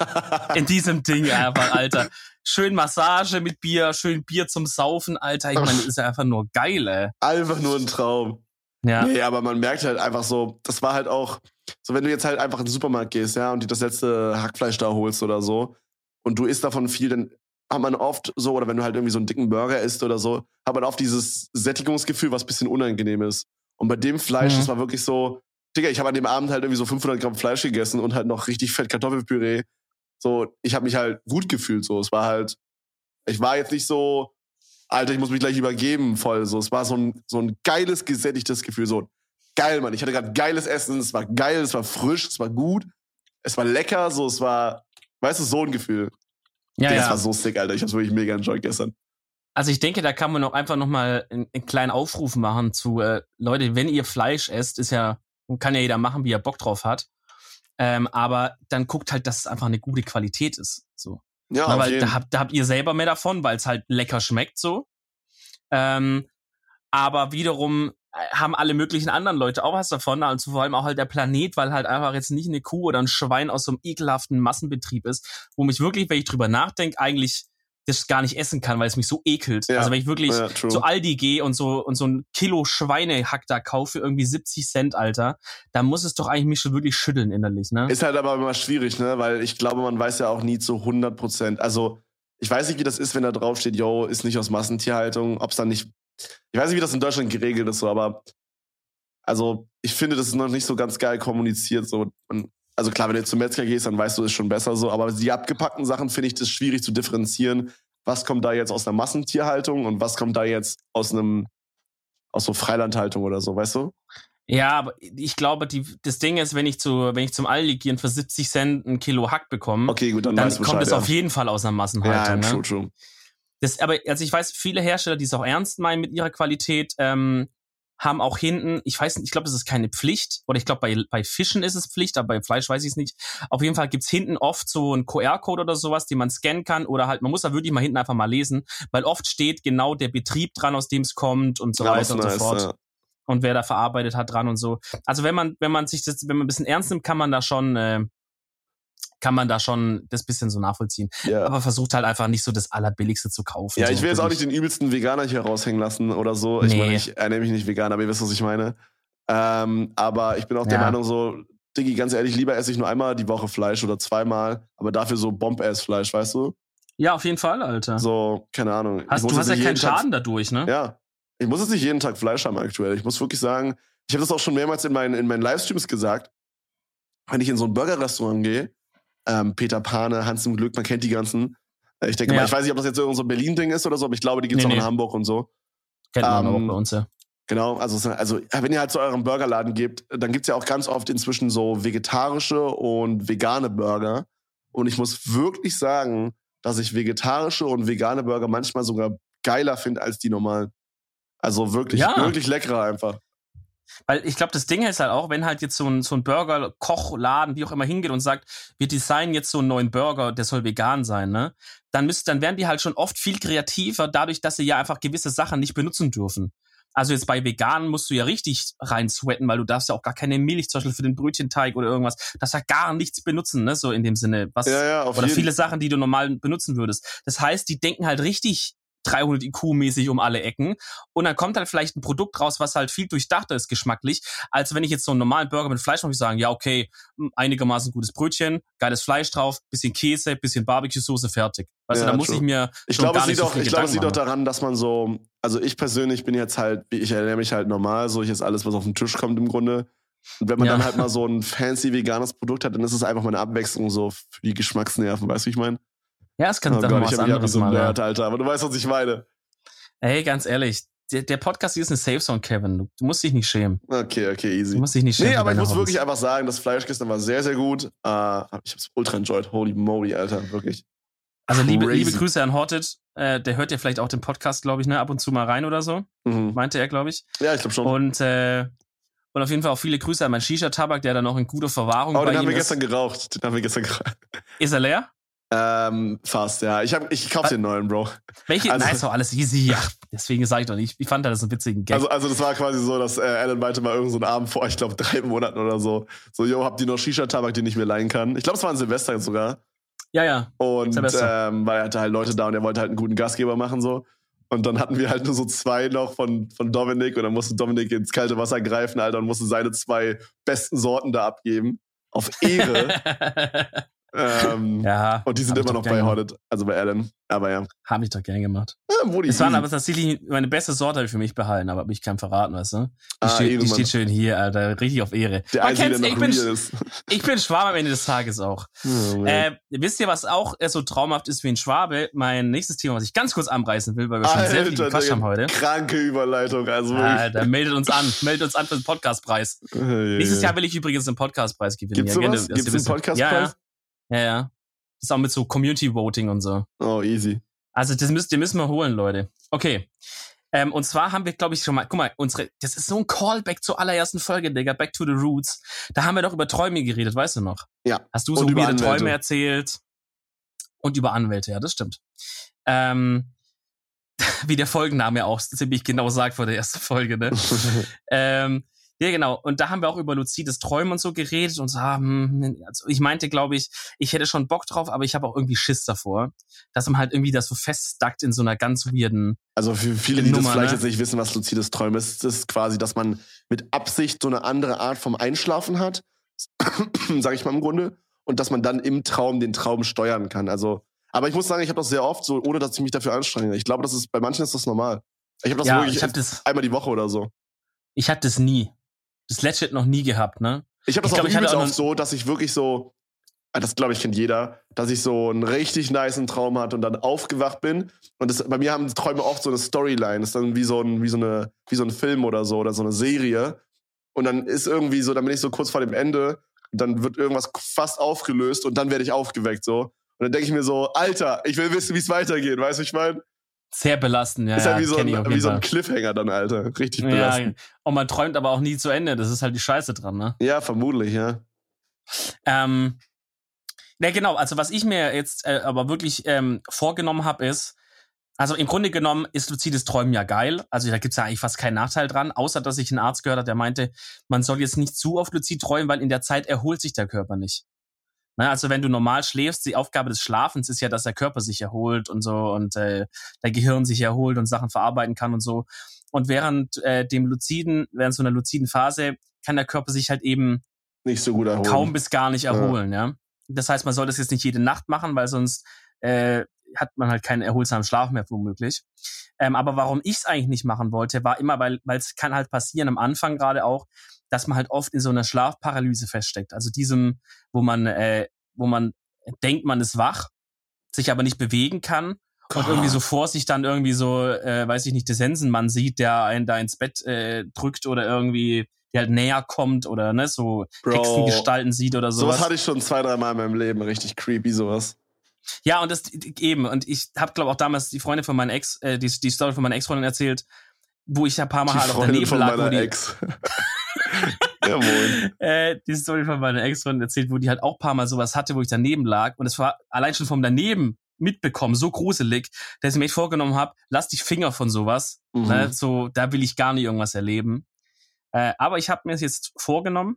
in diesem Ding einfach, Alter. Schön Massage mit Bier, schön Bier zum Saufen, Alter. Ich meine, das ist ja einfach nur geil, ey. Einfach nur ein Traum. Ja. Nee, aber man merkt halt einfach so, das war halt auch, so wenn du jetzt halt einfach in den Supermarkt gehst, ja, und dir das letzte Hackfleisch da holst oder so, und du isst davon viel, dann hat man oft so, oder wenn du halt irgendwie so einen dicken Burger isst oder so, hat man oft dieses Sättigungsgefühl, was bisschen unangenehm ist. Und bei dem Fleisch, mhm. das war wirklich so, Digga, ich habe an dem Abend halt irgendwie so 500 Gramm Fleisch gegessen und halt noch richtig fett Kartoffelpüree. So, ich habe mich halt gut gefühlt, so. Es war halt, ich war jetzt nicht so, Alter, ich muss mich gleich übergeben, voll, so. Es war so ein, so ein geiles, gesättigtes Gefühl, so. Geil, Mann. Ich hatte gerade geiles Essen, es war geil, es war frisch, es war gut, es war lecker, so, es war, weißt du, so ein Gefühl. Ja, das ja. war so sick, Alter. Ich hab's wirklich mega enjoyed gestern. Also ich denke, da kann man auch einfach nochmal einen, einen kleinen Aufruf machen zu äh, Leute, wenn ihr Fleisch esst, ist ja, kann ja jeder machen, wie er Bock drauf hat. Ähm, aber dann guckt halt, dass es einfach eine gute Qualität ist. So. Ja, Na, weil da habt, da habt ihr selber mehr davon, weil es halt lecker schmeckt so. Ähm, aber wiederum haben alle möglichen anderen Leute auch was davon, also vor allem auch halt der Planet, weil halt einfach jetzt nicht eine Kuh oder ein Schwein aus so einem ekelhaften Massenbetrieb ist, wo mich wirklich, wenn ich drüber nachdenke, eigentlich das gar nicht essen kann, weil es mich so ekelt. Ja. Also wenn ich wirklich ja, zu Aldi gehe und so und so ein Kilo Schweinehack da kaufe für irgendwie 70 Cent, Alter, dann muss es doch eigentlich mich schon wirklich schütteln innerlich, ne? Ist halt aber immer schwierig, ne? Weil ich glaube, man weiß ja auch nie zu 100 Prozent. Also ich weiß nicht, wie das ist, wenn da drauf steht, yo, ist nicht aus Massentierhaltung, ob es dann nicht ich weiß nicht, wie das in Deutschland geregelt ist, so, aber also ich finde, das ist noch nicht so ganz geil kommuniziert. So. also klar, wenn du jetzt zum Metzger gehst, dann weißt du, ist schon besser so. Aber die abgepackten Sachen finde ich das schwierig zu differenzieren. Was kommt da jetzt aus einer Massentierhaltung und was kommt da jetzt aus einem aus so Freilandhaltung oder so, weißt du? Ja, aber ich glaube, die, das Ding ist, wenn ich zu, wenn ich zum Aldi gehe für 70 Cent ein Kilo Hack bekomme, okay, gut, dann, dann kommt es ja. auf jeden Fall aus einer Massenhaltung. Ja, true, ne? true. Das, aber also ich weiß, viele Hersteller, die es auch ernst meinen mit ihrer Qualität, ähm, haben auch hinten, ich weiß nicht, ich glaube, das ist keine Pflicht, oder ich glaube, bei, bei Fischen ist es Pflicht, aber bei Fleisch weiß ich es nicht. Auf jeden Fall gibt's hinten oft so einen QR-Code oder sowas, den man scannen kann, oder halt, man muss da wirklich mal hinten einfach mal lesen, weil oft steht genau der Betrieb dran, aus dem es kommt und so ja, weiter und nice, so fort. Ja. Und wer da verarbeitet hat dran und so. Also wenn man, wenn man sich das, wenn man ein bisschen ernst nimmt, kann man da schon äh, kann man da schon das bisschen so nachvollziehen. Ja. Aber versucht halt einfach nicht so das Allerbilligste zu kaufen. Ja, ich will jetzt auch nicht den übelsten Veganer hier raushängen lassen oder so. Ich nee. meine, ich ernähre mich nicht vegan, aber ihr wisst, was ich meine. Ähm, aber ich bin auch der ja. Meinung so, Diggi, ganz ehrlich, lieber esse ich nur einmal die Woche Fleisch oder zweimal, aber dafür so Bomb-Ass-Fleisch, weißt du? Ja, auf jeden Fall, Alter. So, keine Ahnung. Hast, du hast ja keinen Schaden Tag, dadurch, ne? Ja. Ich muss jetzt nicht jeden Tag Fleisch haben aktuell. Ich muss wirklich sagen, ich habe das auch schon mehrmals in meinen, in meinen Livestreams gesagt. Wenn ich in so ein Burger-Restaurant gehe, ähm, Peter Pane, Hans im Glück, man kennt die ganzen. Äh, ich denke ja. mal, ich weiß nicht, ob das jetzt so ein Berlin-Ding ist oder so, aber ich glaube, die gibt's nee, auch nee. in Hamburg und so. Kennt man ähm, auch bei uns, ja. Genau, also, also wenn ihr halt zu eurem Burgerladen gebt, dann gibt's ja auch ganz oft inzwischen so vegetarische und vegane Burger. Und ich muss wirklich sagen, dass ich vegetarische und vegane Burger manchmal sogar geiler finde als die normalen. Also wirklich, ja. wirklich leckerer einfach. Weil ich glaube, das Ding ist halt auch, wenn halt jetzt so ein, so ein Burger-Kochladen, wie auch immer, hingeht und sagt, wir designen jetzt so einen neuen Burger, der soll vegan sein, ne? Dann müsst, dann werden die halt schon oft viel kreativer, dadurch, dass sie ja einfach gewisse Sachen nicht benutzen dürfen. Also jetzt bei Veganen musst du ja richtig rein sweaten, weil du darfst ja auch gar keine Milch zum Beispiel für den Brötchenteig oder irgendwas. Das ja gar nichts benutzen, ne? So in dem Sinne. Was, ja, ja, oder viele Sachen, die du normal benutzen würdest. Das heißt, die denken halt richtig 300 IQ-mäßig um alle Ecken. Und dann kommt halt vielleicht ein Produkt raus, was halt viel durchdachter ist geschmacklich, als wenn ich jetzt so einen normalen Burger mit Fleisch mache, ich sagen, ja, okay, hm, einigermaßen gutes Brötchen, geiles Fleisch drauf, bisschen Käse, bisschen Barbecue-Soße, fertig. Weißt ja, du, da muss ich mir ich glaube, es liegt auch, ich glaube, es liegt auch daran, dass man so, also ich persönlich bin jetzt halt, ich ernähre mich halt normal, so ich jetzt alles, was auf den Tisch kommt im Grunde. Und wenn man ja. dann halt mal so ein fancy veganes Produkt hat, dann ist es einfach mal eine Abwechslung so für die Geschmacksnerven, weißt du, wie ich meine? Ja, es kann oh Gott, was ich anderes so mal. Nerd, Alter, aber du weißt, was ich meine. Ey, ganz ehrlich, der, der Podcast hier ist eine Safe Zone, Kevin. Du, du, musst dich nicht schämen. Okay, okay, easy. Du musst dich nicht schämen. Nee, aber ich muss Hobbys. wirklich einfach sagen, das Fleisch gestern war sehr, sehr gut. Uh, ich hab's ultra enjoyed. Holy moly, Alter, wirklich. Also liebe, liebe Grüße an Hortet. Äh, der hört ja vielleicht auch den Podcast, glaube ich, ne, ab und zu mal rein oder so. Mhm. Meinte er, glaube ich. Ja, ich glaube schon. Und äh, und auf jeden Fall auch viele Grüße an meinen Shisha-Tabak, der da noch in guter Verwahrung oh, bei den haben wir ist. gestern geraucht. Den haben wir gestern geraucht. Ist er leer? Ähm, fast, ja. Ich, hab, ich kauf den neuen, Bro. Welche? Also, nice, doch alles easy. Ja, deswegen sage ich doch nicht. Ich fand das einen witzigen Gag. Also, also das war quasi so, dass äh, Alan meinte mal irgendeinen so Abend vor, ich glaube, drei Monaten oder so. So, yo, habt ihr noch Shisha-Tabak, den ich mir leihen kann? Ich glaube, es war ein Silvester sogar. Ja, ja. Und ähm, weil er hatte halt Leute da und er wollte halt einen guten Gastgeber machen, so. Und dann hatten wir halt nur so zwei noch von, von Dominik und dann musste Dominik ins kalte Wasser greifen, Alter, und musste seine zwei besten Sorten da abgeben. Auf Ehre. Ähm, ja, und die sind immer noch bei Hornet, also bei Alan. Aber ja. Habe ich doch gern gemacht. Ja, Woody es waren aber tatsächlich meine beste Sorte für mich behalten, aber habe ich keinen verraten, weißt du? Die, ah, steht, die steht, schön hier, Alter. Richtig auf Ehre. Der Man Einzige, der ich, bin, ist. ich bin Schwabe am Ende des Tages auch. Oh, äh, wisst ihr, was auch so traumhaft ist wie ein Schwabe? Mein nächstes Thema, was ich ganz kurz anreißen will, weil wir schon Alter, sehr viel gequatscht haben heute. Kranke Überleitung, also Alter, meldet uns an. Meldet uns an für den Podcastpreis. Nächstes Jahr will ich übrigens einen Podcastpreis gewinnen. Gibt's ja, sowas? Gibt's einen Podcastpreis? Ja, ja, ja. Das ist auch mit so Community Voting und so. Oh, easy. Also das müsst, den müssen wir holen, Leute. Okay. Ähm, und zwar haben wir, glaube ich, schon mal, guck mal, unsere, das ist so ein Callback zur allerersten Folge, Digga, Back to the Roots. Da haben wir doch über Träume geredet, weißt du noch? Ja. Hast du so über Träume erzählt? Und über Anwälte, ja, das stimmt. Ähm, wie der Folgenname auch ziemlich genau sagt vor der ersten Folge, ne? ähm, ja, genau. Und da haben wir auch über luzides Träumen und so geredet und so, hm, also ich meinte, glaube ich, ich hätte schon Bock drauf, aber ich habe auch irgendwie Schiss davor, dass man halt irgendwie das so feststackt in so einer ganz weirden. Also für viele, die Nummer, das vielleicht ne? jetzt nicht wissen, was luzides Träumen ist, ist quasi, dass man mit Absicht so eine andere Art vom Einschlafen hat, sage ich mal im Grunde, und dass man dann im Traum den Traum steuern kann. Also, aber ich muss sagen, ich habe das sehr oft so, ohne dass ich mich dafür anstrenge. Ich glaube, das ist bei manchen ist das normal. Ich habe das ja, wirklich ich hab das, einmal die Woche oder so. Ich hatte das nie das legit noch nie gehabt, ne? Ich habe das ich auch glaub, auch oft so, dass ich wirklich so, ah, das glaube ich kennt jeder, dass ich so einen richtig niceen Traum hatte und dann aufgewacht bin. Und das, bei mir haben Träume oft so eine Storyline. Das ist dann wie so ein, wie so eine, wie so ein Film oder so oder so eine Serie. Und dann ist irgendwie so, dann bin ich so kurz vor dem Ende und dann wird irgendwas fast aufgelöst und dann werde ich aufgeweckt so. Und dann denke ich mir so, Alter, ich will wissen, wie es weitergeht, weißt du, ich meine? Sehr belastend, ja. Ist ja, wie, so ein, wie so ein Cliffhanger dann, Alter. Richtig belastend. Ja, und man träumt aber auch nie zu Ende. Das ist halt die Scheiße dran, ne? Ja, vermutlich, ja. Ähm, ja, genau. Also, was ich mir jetzt äh, aber wirklich ähm, vorgenommen habe, ist, also im Grunde genommen ist luzides Träumen ja geil. Also da gibt's ja eigentlich fast keinen Nachteil dran, außer dass ich einen Arzt gehört habe, der meinte, man soll jetzt nicht zu oft luzid träumen, weil in der Zeit erholt sich der Körper nicht. Ne, also wenn du normal schläfst, die Aufgabe des Schlafens ist ja, dass der Körper sich erholt und so und äh, der Gehirn sich erholt und Sachen verarbeiten kann und so. Und während äh, dem luziden, während so einer luziden Phase kann der Körper sich halt eben nicht so gut erholen. kaum bis gar nicht erholen, ja. ja? Das heißt, man soll das jetzt nicht jede Nacht machen, weil sonst äh, hat man halt keinen erholsamen Schlaf mehr womöglich. Ähm, aber warum ich es eigentlich nicht machen wollte, war immer, weil weil es kann halt passieren am Anfang gerade auch, dass man halt oft in so einer Schlafparalyse feststeckt. Also diesem, wo man, äh, wo man denkt, man ist wach, sich aber nicht bewegen kann und irgendwie so vor sich dann irgendwie so, äh, weiß ich nicht, der Sensenmann sieht, der einen da ins Bett äh, drückt oder irgendwie der halt näher kommt oder ne, so Bro, Hexengestalten sieht oder sowas. Sowas hatte ich schon zwei, drei Mal in meinem Leben, richtig creepy sowas. Ja, und das eben, und ich habe glaube auch damals die Freundin von meiner Ex, äh, die, die Story von meiner Ex-Freundin erzählt, wo ich ein paar Mal die halt auf daneben lag. Wo die, Ex. Jawohl. äh, die Story von meiner Ex-Freundin erzählt, wo die halt auch ein paar Mal sowas hatte, wo ich daneben lag. Und es war allein schon vom daneben mitbekommen, so gruselig, dass ich mir echt vorgenommen habe, lass dich Finger von sowas. Mhm. Ne? So, da will ich gar nicht irgendwas erleben. Äh, aber ich habe mir jetzt vorgenommen,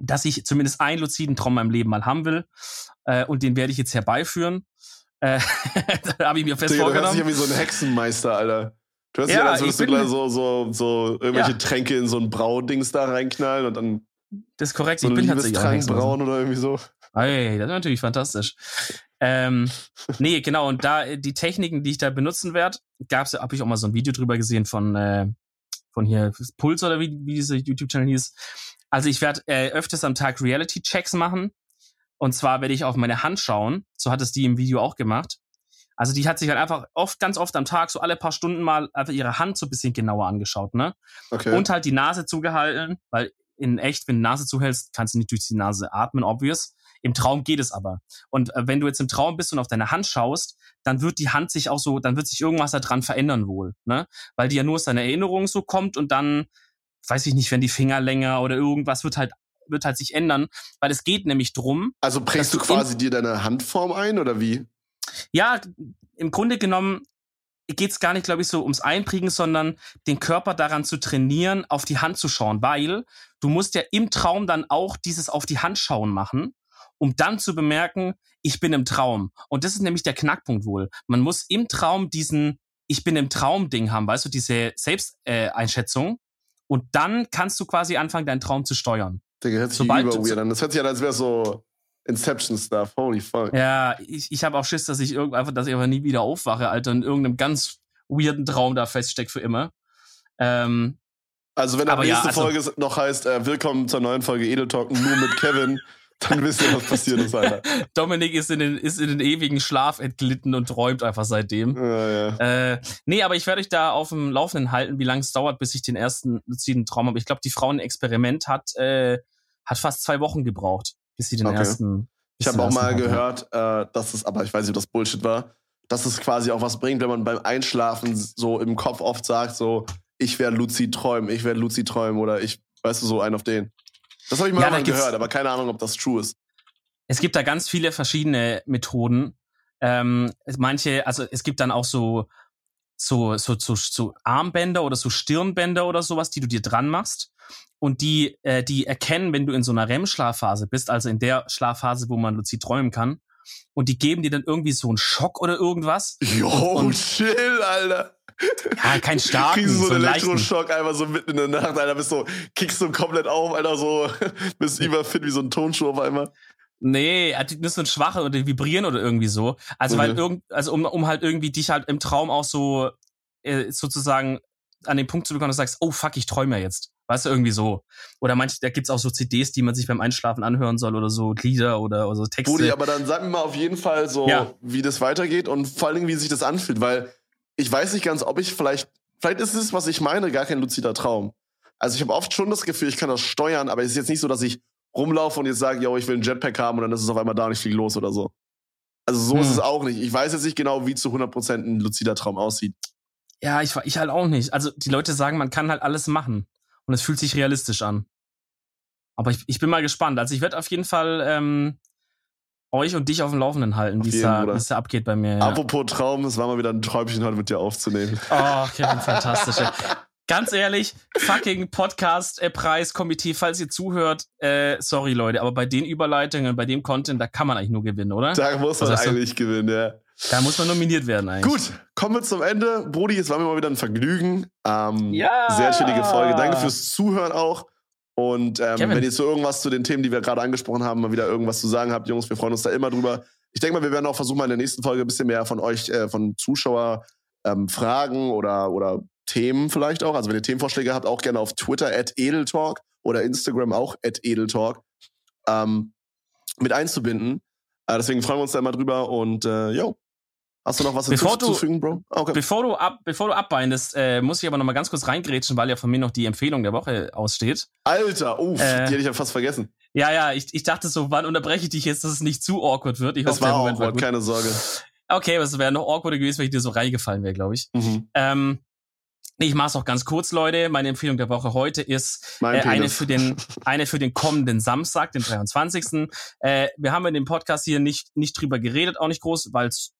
dass ich zumindest einen luziden Traum in meinem Leben mal haben will. Äh, und den werde ich jetzt herbeiführen. Äh, da habe ich mir fest Digga, vorgenommen. Du hörst dich ja wie so ein Hexenmeister, Alter. Du hast ja, ja als würdest du gleich so, so, so irgendwelche ja. Tränke in so ein Braudings da reinknallen und dann. Das ist korrekt, so ich bin tatsächlich auch braun oder irgendwie so. Ey, das ist natürlich fantastisch. ähm, nee, genau, und da die Techniken, die ich da benutzen werde, gab's, habe ich auch mal so ein Video drüber gesehen von, äh, von hier Puls oder wie, wie dieser YouTube-Channel hieß. Also ich werde äh, öfters am Tag Reality-Checks machen. Und zwar werde ich auf meine Hand schauen. So hat es die im Video auch gemacht. Also die hat sich halt einfach oft, ganz oft am Tag, so alle paar Stunden mal einfach ihre Hand so ein bisschen genauer angeschaut, ne? Okay. Und halt die Nase zugehalten, weil in echt, wenn du die Nase zuhältst, kannst du nicht durch die Nase atmen, obvious. Im Traum geht es aber. Und äh, wenn du jetzt im Traum bist und auf deine Hand schaust, dann wird die Hand sich auch so, dann wird sich irgendwas daran verändern wohl, ne? Weil die ja nur aus deiner Erinnerung so kommt und dann, weiß ich nicht, wenn die Finger länger oder irgendwas wird halt wird halt sich ändern, weil es geht nämlich drum. Also prägst du quasi dir deine Handform ein oder wie? Ja, im Grunde genommen geht es gar nicht, glaube ich, so ums Einprägen, sondern den Körper daran zu trainieren, auf die Hand zu schauen, weil du musst ja im Traum dann auch dieses auf die Hand schauen machen, um dann zu bemerken, ich bin im Traum. Und das ist nämlich der Knackpunkt wohl. Man muss im Traum diesen Ich bin im Traum-Ding haben, weißt du, diese Selbsteinschätzung. Und dann kannst du quasi anfangen, deinen Traum zu steuern. Der hört sich Sobald über weird an. Das hört sich an, als wäre so Inception-Stuff. Holy fuck. Ja, ich, ich habe auch Schiss, dass ich irgend einfach, dass ich einfach nie wieder aufwache, Alter, in irgendeinem ganz weirden Traum da feststeckt für immer. Ähm, also wenn die nächste ja, also, Folge noch heißt, äh, willkommen zur neuen Folge Edel Talk nur mit Kevin, dann wisst ihr, was passiert ist, Alter. Dominik ist in, den, ist in den ewigen Schlaf entglitten und träumt einfach seitdem. Ja, ja. Äh, nee, aber ich werde euch da auf dem Laufenden halten, wie lange es dauert, bis ich den ersten luziden Traum habe. Ich glaube, die Frauenexperiment hat, äh, hat fast zwei Wochen gebraucht bis sie den okay. ersten. Ich habe auch mal gehört, äh, dass es, aber ich weiß nicht, ob das Bullshit war, dass es quasi auch was bringt, wenn man beim Einschlafen so im Kopf oft sagt, so, ich werde Luzi träumen, ich werde Luzi träumen oder ich, weißt du, so ein auf den. Das habe ich mal, ja, mal gehört, aber keine Ahnung, ob das true ist. Es gibt da ganz viele verschiedene Methoden. Ähm, manche, also es gibt dann auch so, so, so, so, so Armbänder oder so Stirnbänder oder sowas, die du dir dran machst und die, äh, die erkennen, wenn du in so einer REM-Schlafphase bist, also in der Schlafphase, wo man luzid träumen kann. Und die geben dir dann irgendwie so einen Schock oder irgendwas. Jo, und, und chill, Alter. Ja, kein starken. Kriegst du so einen Elektroschock einfach so mitten in der Nacht, Alter, bist so, kickst du komplett auf, Alter, so, bist überfit wie so ein Tonschuh auf einmal. Nee, so ein schwache oder vibrieren oder irgendwie so. Also, okay. weil irgend, also um, um halt irgendwie dich halt im Traum auch so, äh, sozusagen an den Punkt zu bekommen, dass du sagst, oh fuck, ich träume ja jetzt. Weißt du, irgendwie so. Oder manche, da gibt's auch so CDs, die man sich beim Einschlafen anhören soll oder so Lieder oder, oder so Texte. Budi, aber dann sag mir mal auf jeden Fall so, ja. wie das weitergeht und vor allen Dingen, wie sich das anfühlt, weil ich weiß nicht ganz, ob ich vielleicht, vielleicht ist es, was ich meine, gar kein luzider Traum. Also ich habe oft schon das Gefühl, ich kann das steuern, aber es ist jetzt nicht so, dass ich rumlaufe und jetzt sage, yo, ich will einen Jetpack haben und dann ist es auf einmal da nicht viel los oder so. Also so hm. ist es auch nicht. Ich weiß jetzt nicht genau, wie zu 100% ein luzider Traum aussieht. Ja, ich, ich halt auch nicht. Also die Leute sagen, man kann halt alles machen und es fühlt sich realistisch an. Aber ich, ich bin mal gespannt. Also ich werde auf jeden Fall ähm, euch und dich auf dem Laufenden halten, wie es da, da abgeht bei mir. Ja. Apropos Traum, es war mal wieder ein Träumchen heute mit dir aufzunehmen. Oh, Kevin, fantastisch. Ganz ehrlich, fucking Podcast-Preis-Komitee, falls ihr zuhört, äh, sorry Leute, aber bei den Überleitungen, bei dem Content, da kann man eigentlich nur gewinnen, oder? Da muss man eigentlich du? gewinnen, ja. Da muss man nominiert werden eigentlich. Gut, kommen wir zum Ende. Brody, es war mir mal wieder ein Vergnügen. Ähm, ja. Sehr chillige Folge. Danke fürs Zuhören auch. Und ähm, wenn ihr zu irgendwas zu den Themen, die wir gerade angesprochen haben, mal wieder irgendwas zu sagen habt, Jungs, wir freuen uns da immer drüber. Ich denke mal, wir werden auch versuchen, mal in der nächsten Folge ein bisschen mehr von euch, äh, von Zuschauer ähm, Fragen oder, oder Themen vielleicht auch. Also wenn ihr Themenvorschläge habt, auch gerne auf Twitter at Edeltalk oder Instagram auch at Edeltalk ähm, mit einzubinden. Äh, deswegen freuen wir uns da immer drüber und äh, yo, Hast du noch was bevor hinzuzufügen, Bro? Ah, okay. Bevor du ab, bevor du abbindest, äh, muss ich aber noch mal ganz kurz reingrätschen, weil ja von mir noch die Empfehlung der Woche aussteht. Alter, uff, äh, die hätte ich ja fast vergessen. Ja, ja, ich, ich dachte so, wann unterbreche ich dich jetzt, dass es nicht zu awkward wird? Ich hoffe, es war awkward, war keine Sorge. Okay, aber es wäre noch awkwarder gewesen, wenn ich dir so reingefallen wäre, glaube ich. Mhm. Ähm, ich mach's auch ganz kurz, Leute. Meine Empfehlung der Woche heute ist äh, eine für den eine für den kommenden Samstag, den 23. Äh, wir haben in dem Podcast hier nicht nicht drüber geredet, auch nicht groß, weil es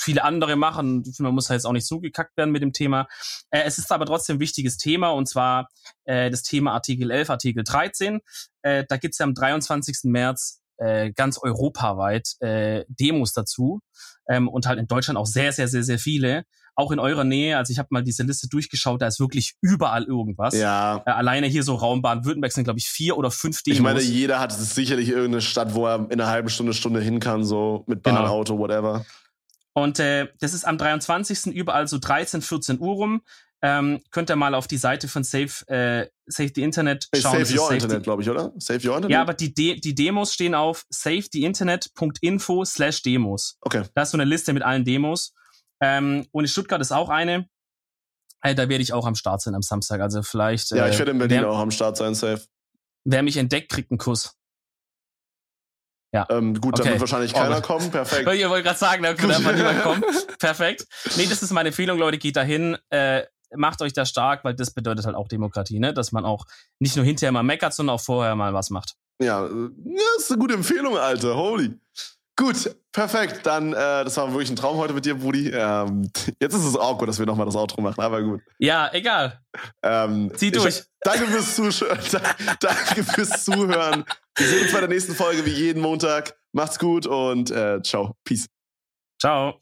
viele andere machen. Man muss halt jetzt auch nicht zugekackt werden mit dem Thema. Äh, es ist aber trotzdem ein wichtiges Thema und zwar äh, das Thema Artikel 11, Artikel 13. Äh, da gibt's ja am 23. März äh, ganz europaweit äh, Demos dazu ähm, und halt in Deutschland auch sehr, sehr, sehr, sehr viele. Auch in eurer Nähe, also ich habe mal diese Liste durchgeschaut, da ist wirklich überall irgendwas. Ja. Äh, alleine hier so Raum Baden-Württemberg sind, glaube ich, vier oder fünf Demos. Ich meine, jeder hat sicherlich irgendeine Stadt, wo er in einer halben Stunde, Stunde hin kann, so mit Bahn, genau. Auto, whatever. Und äh, das ist am 23. überall so 13, 14 Uhr rum. Ähm, könnt ihr mal auf die Seite von Safe, äh, Save the Internet schauen. Save Your Internet, glaube ich, oder? Save Your Internet? Ja, aber die, De die Demos stehen auf safetheInternet.info slash Demos. Okay. Da ist so eine Liste mit allen Demos. Ähm, und in Stuttgart ist auch eine. Äh, da werde ich auch am Start sein am Samstag. Also vielleicht. Ja, ich äh, werde in Berlin wer, auch am Start sein, safe. Wer mich entdeckt, kriegt einen Kuss. Ja. Ähm, gut, okay. dann wird wahrscheinlich keiner oh, kommen. Perfekt. Ich wollte gerade sagen, da könnte einfach niemand kommen. Perfekt. Nee, das ist meine Empfehlung, Leute. Geht dahin. Äh, macht euch da stark, weil das bedeutet halt auch Demokratie, ne? Dass man auch nicht nur hinterher mal meckert, sondern auch vorher mal was macht. Ja, das ist eine gute Empfehlung, Alter. Holy. Gut, perfekt. Dann, äh, das war wirklich ein Traum heute mit dir, Brudi. Ähm, jetzt ist es awkward, dass wir nochmal das Outro machen, aber gut. Ja, egal. Ähm, Zieh durch. Ich, danke, fürs danke fürs Zuhören. Wir sehen uns bei der nächsten Folge wie jeden Montag. Macht's gut und äh, ciao. Peace. Ciao.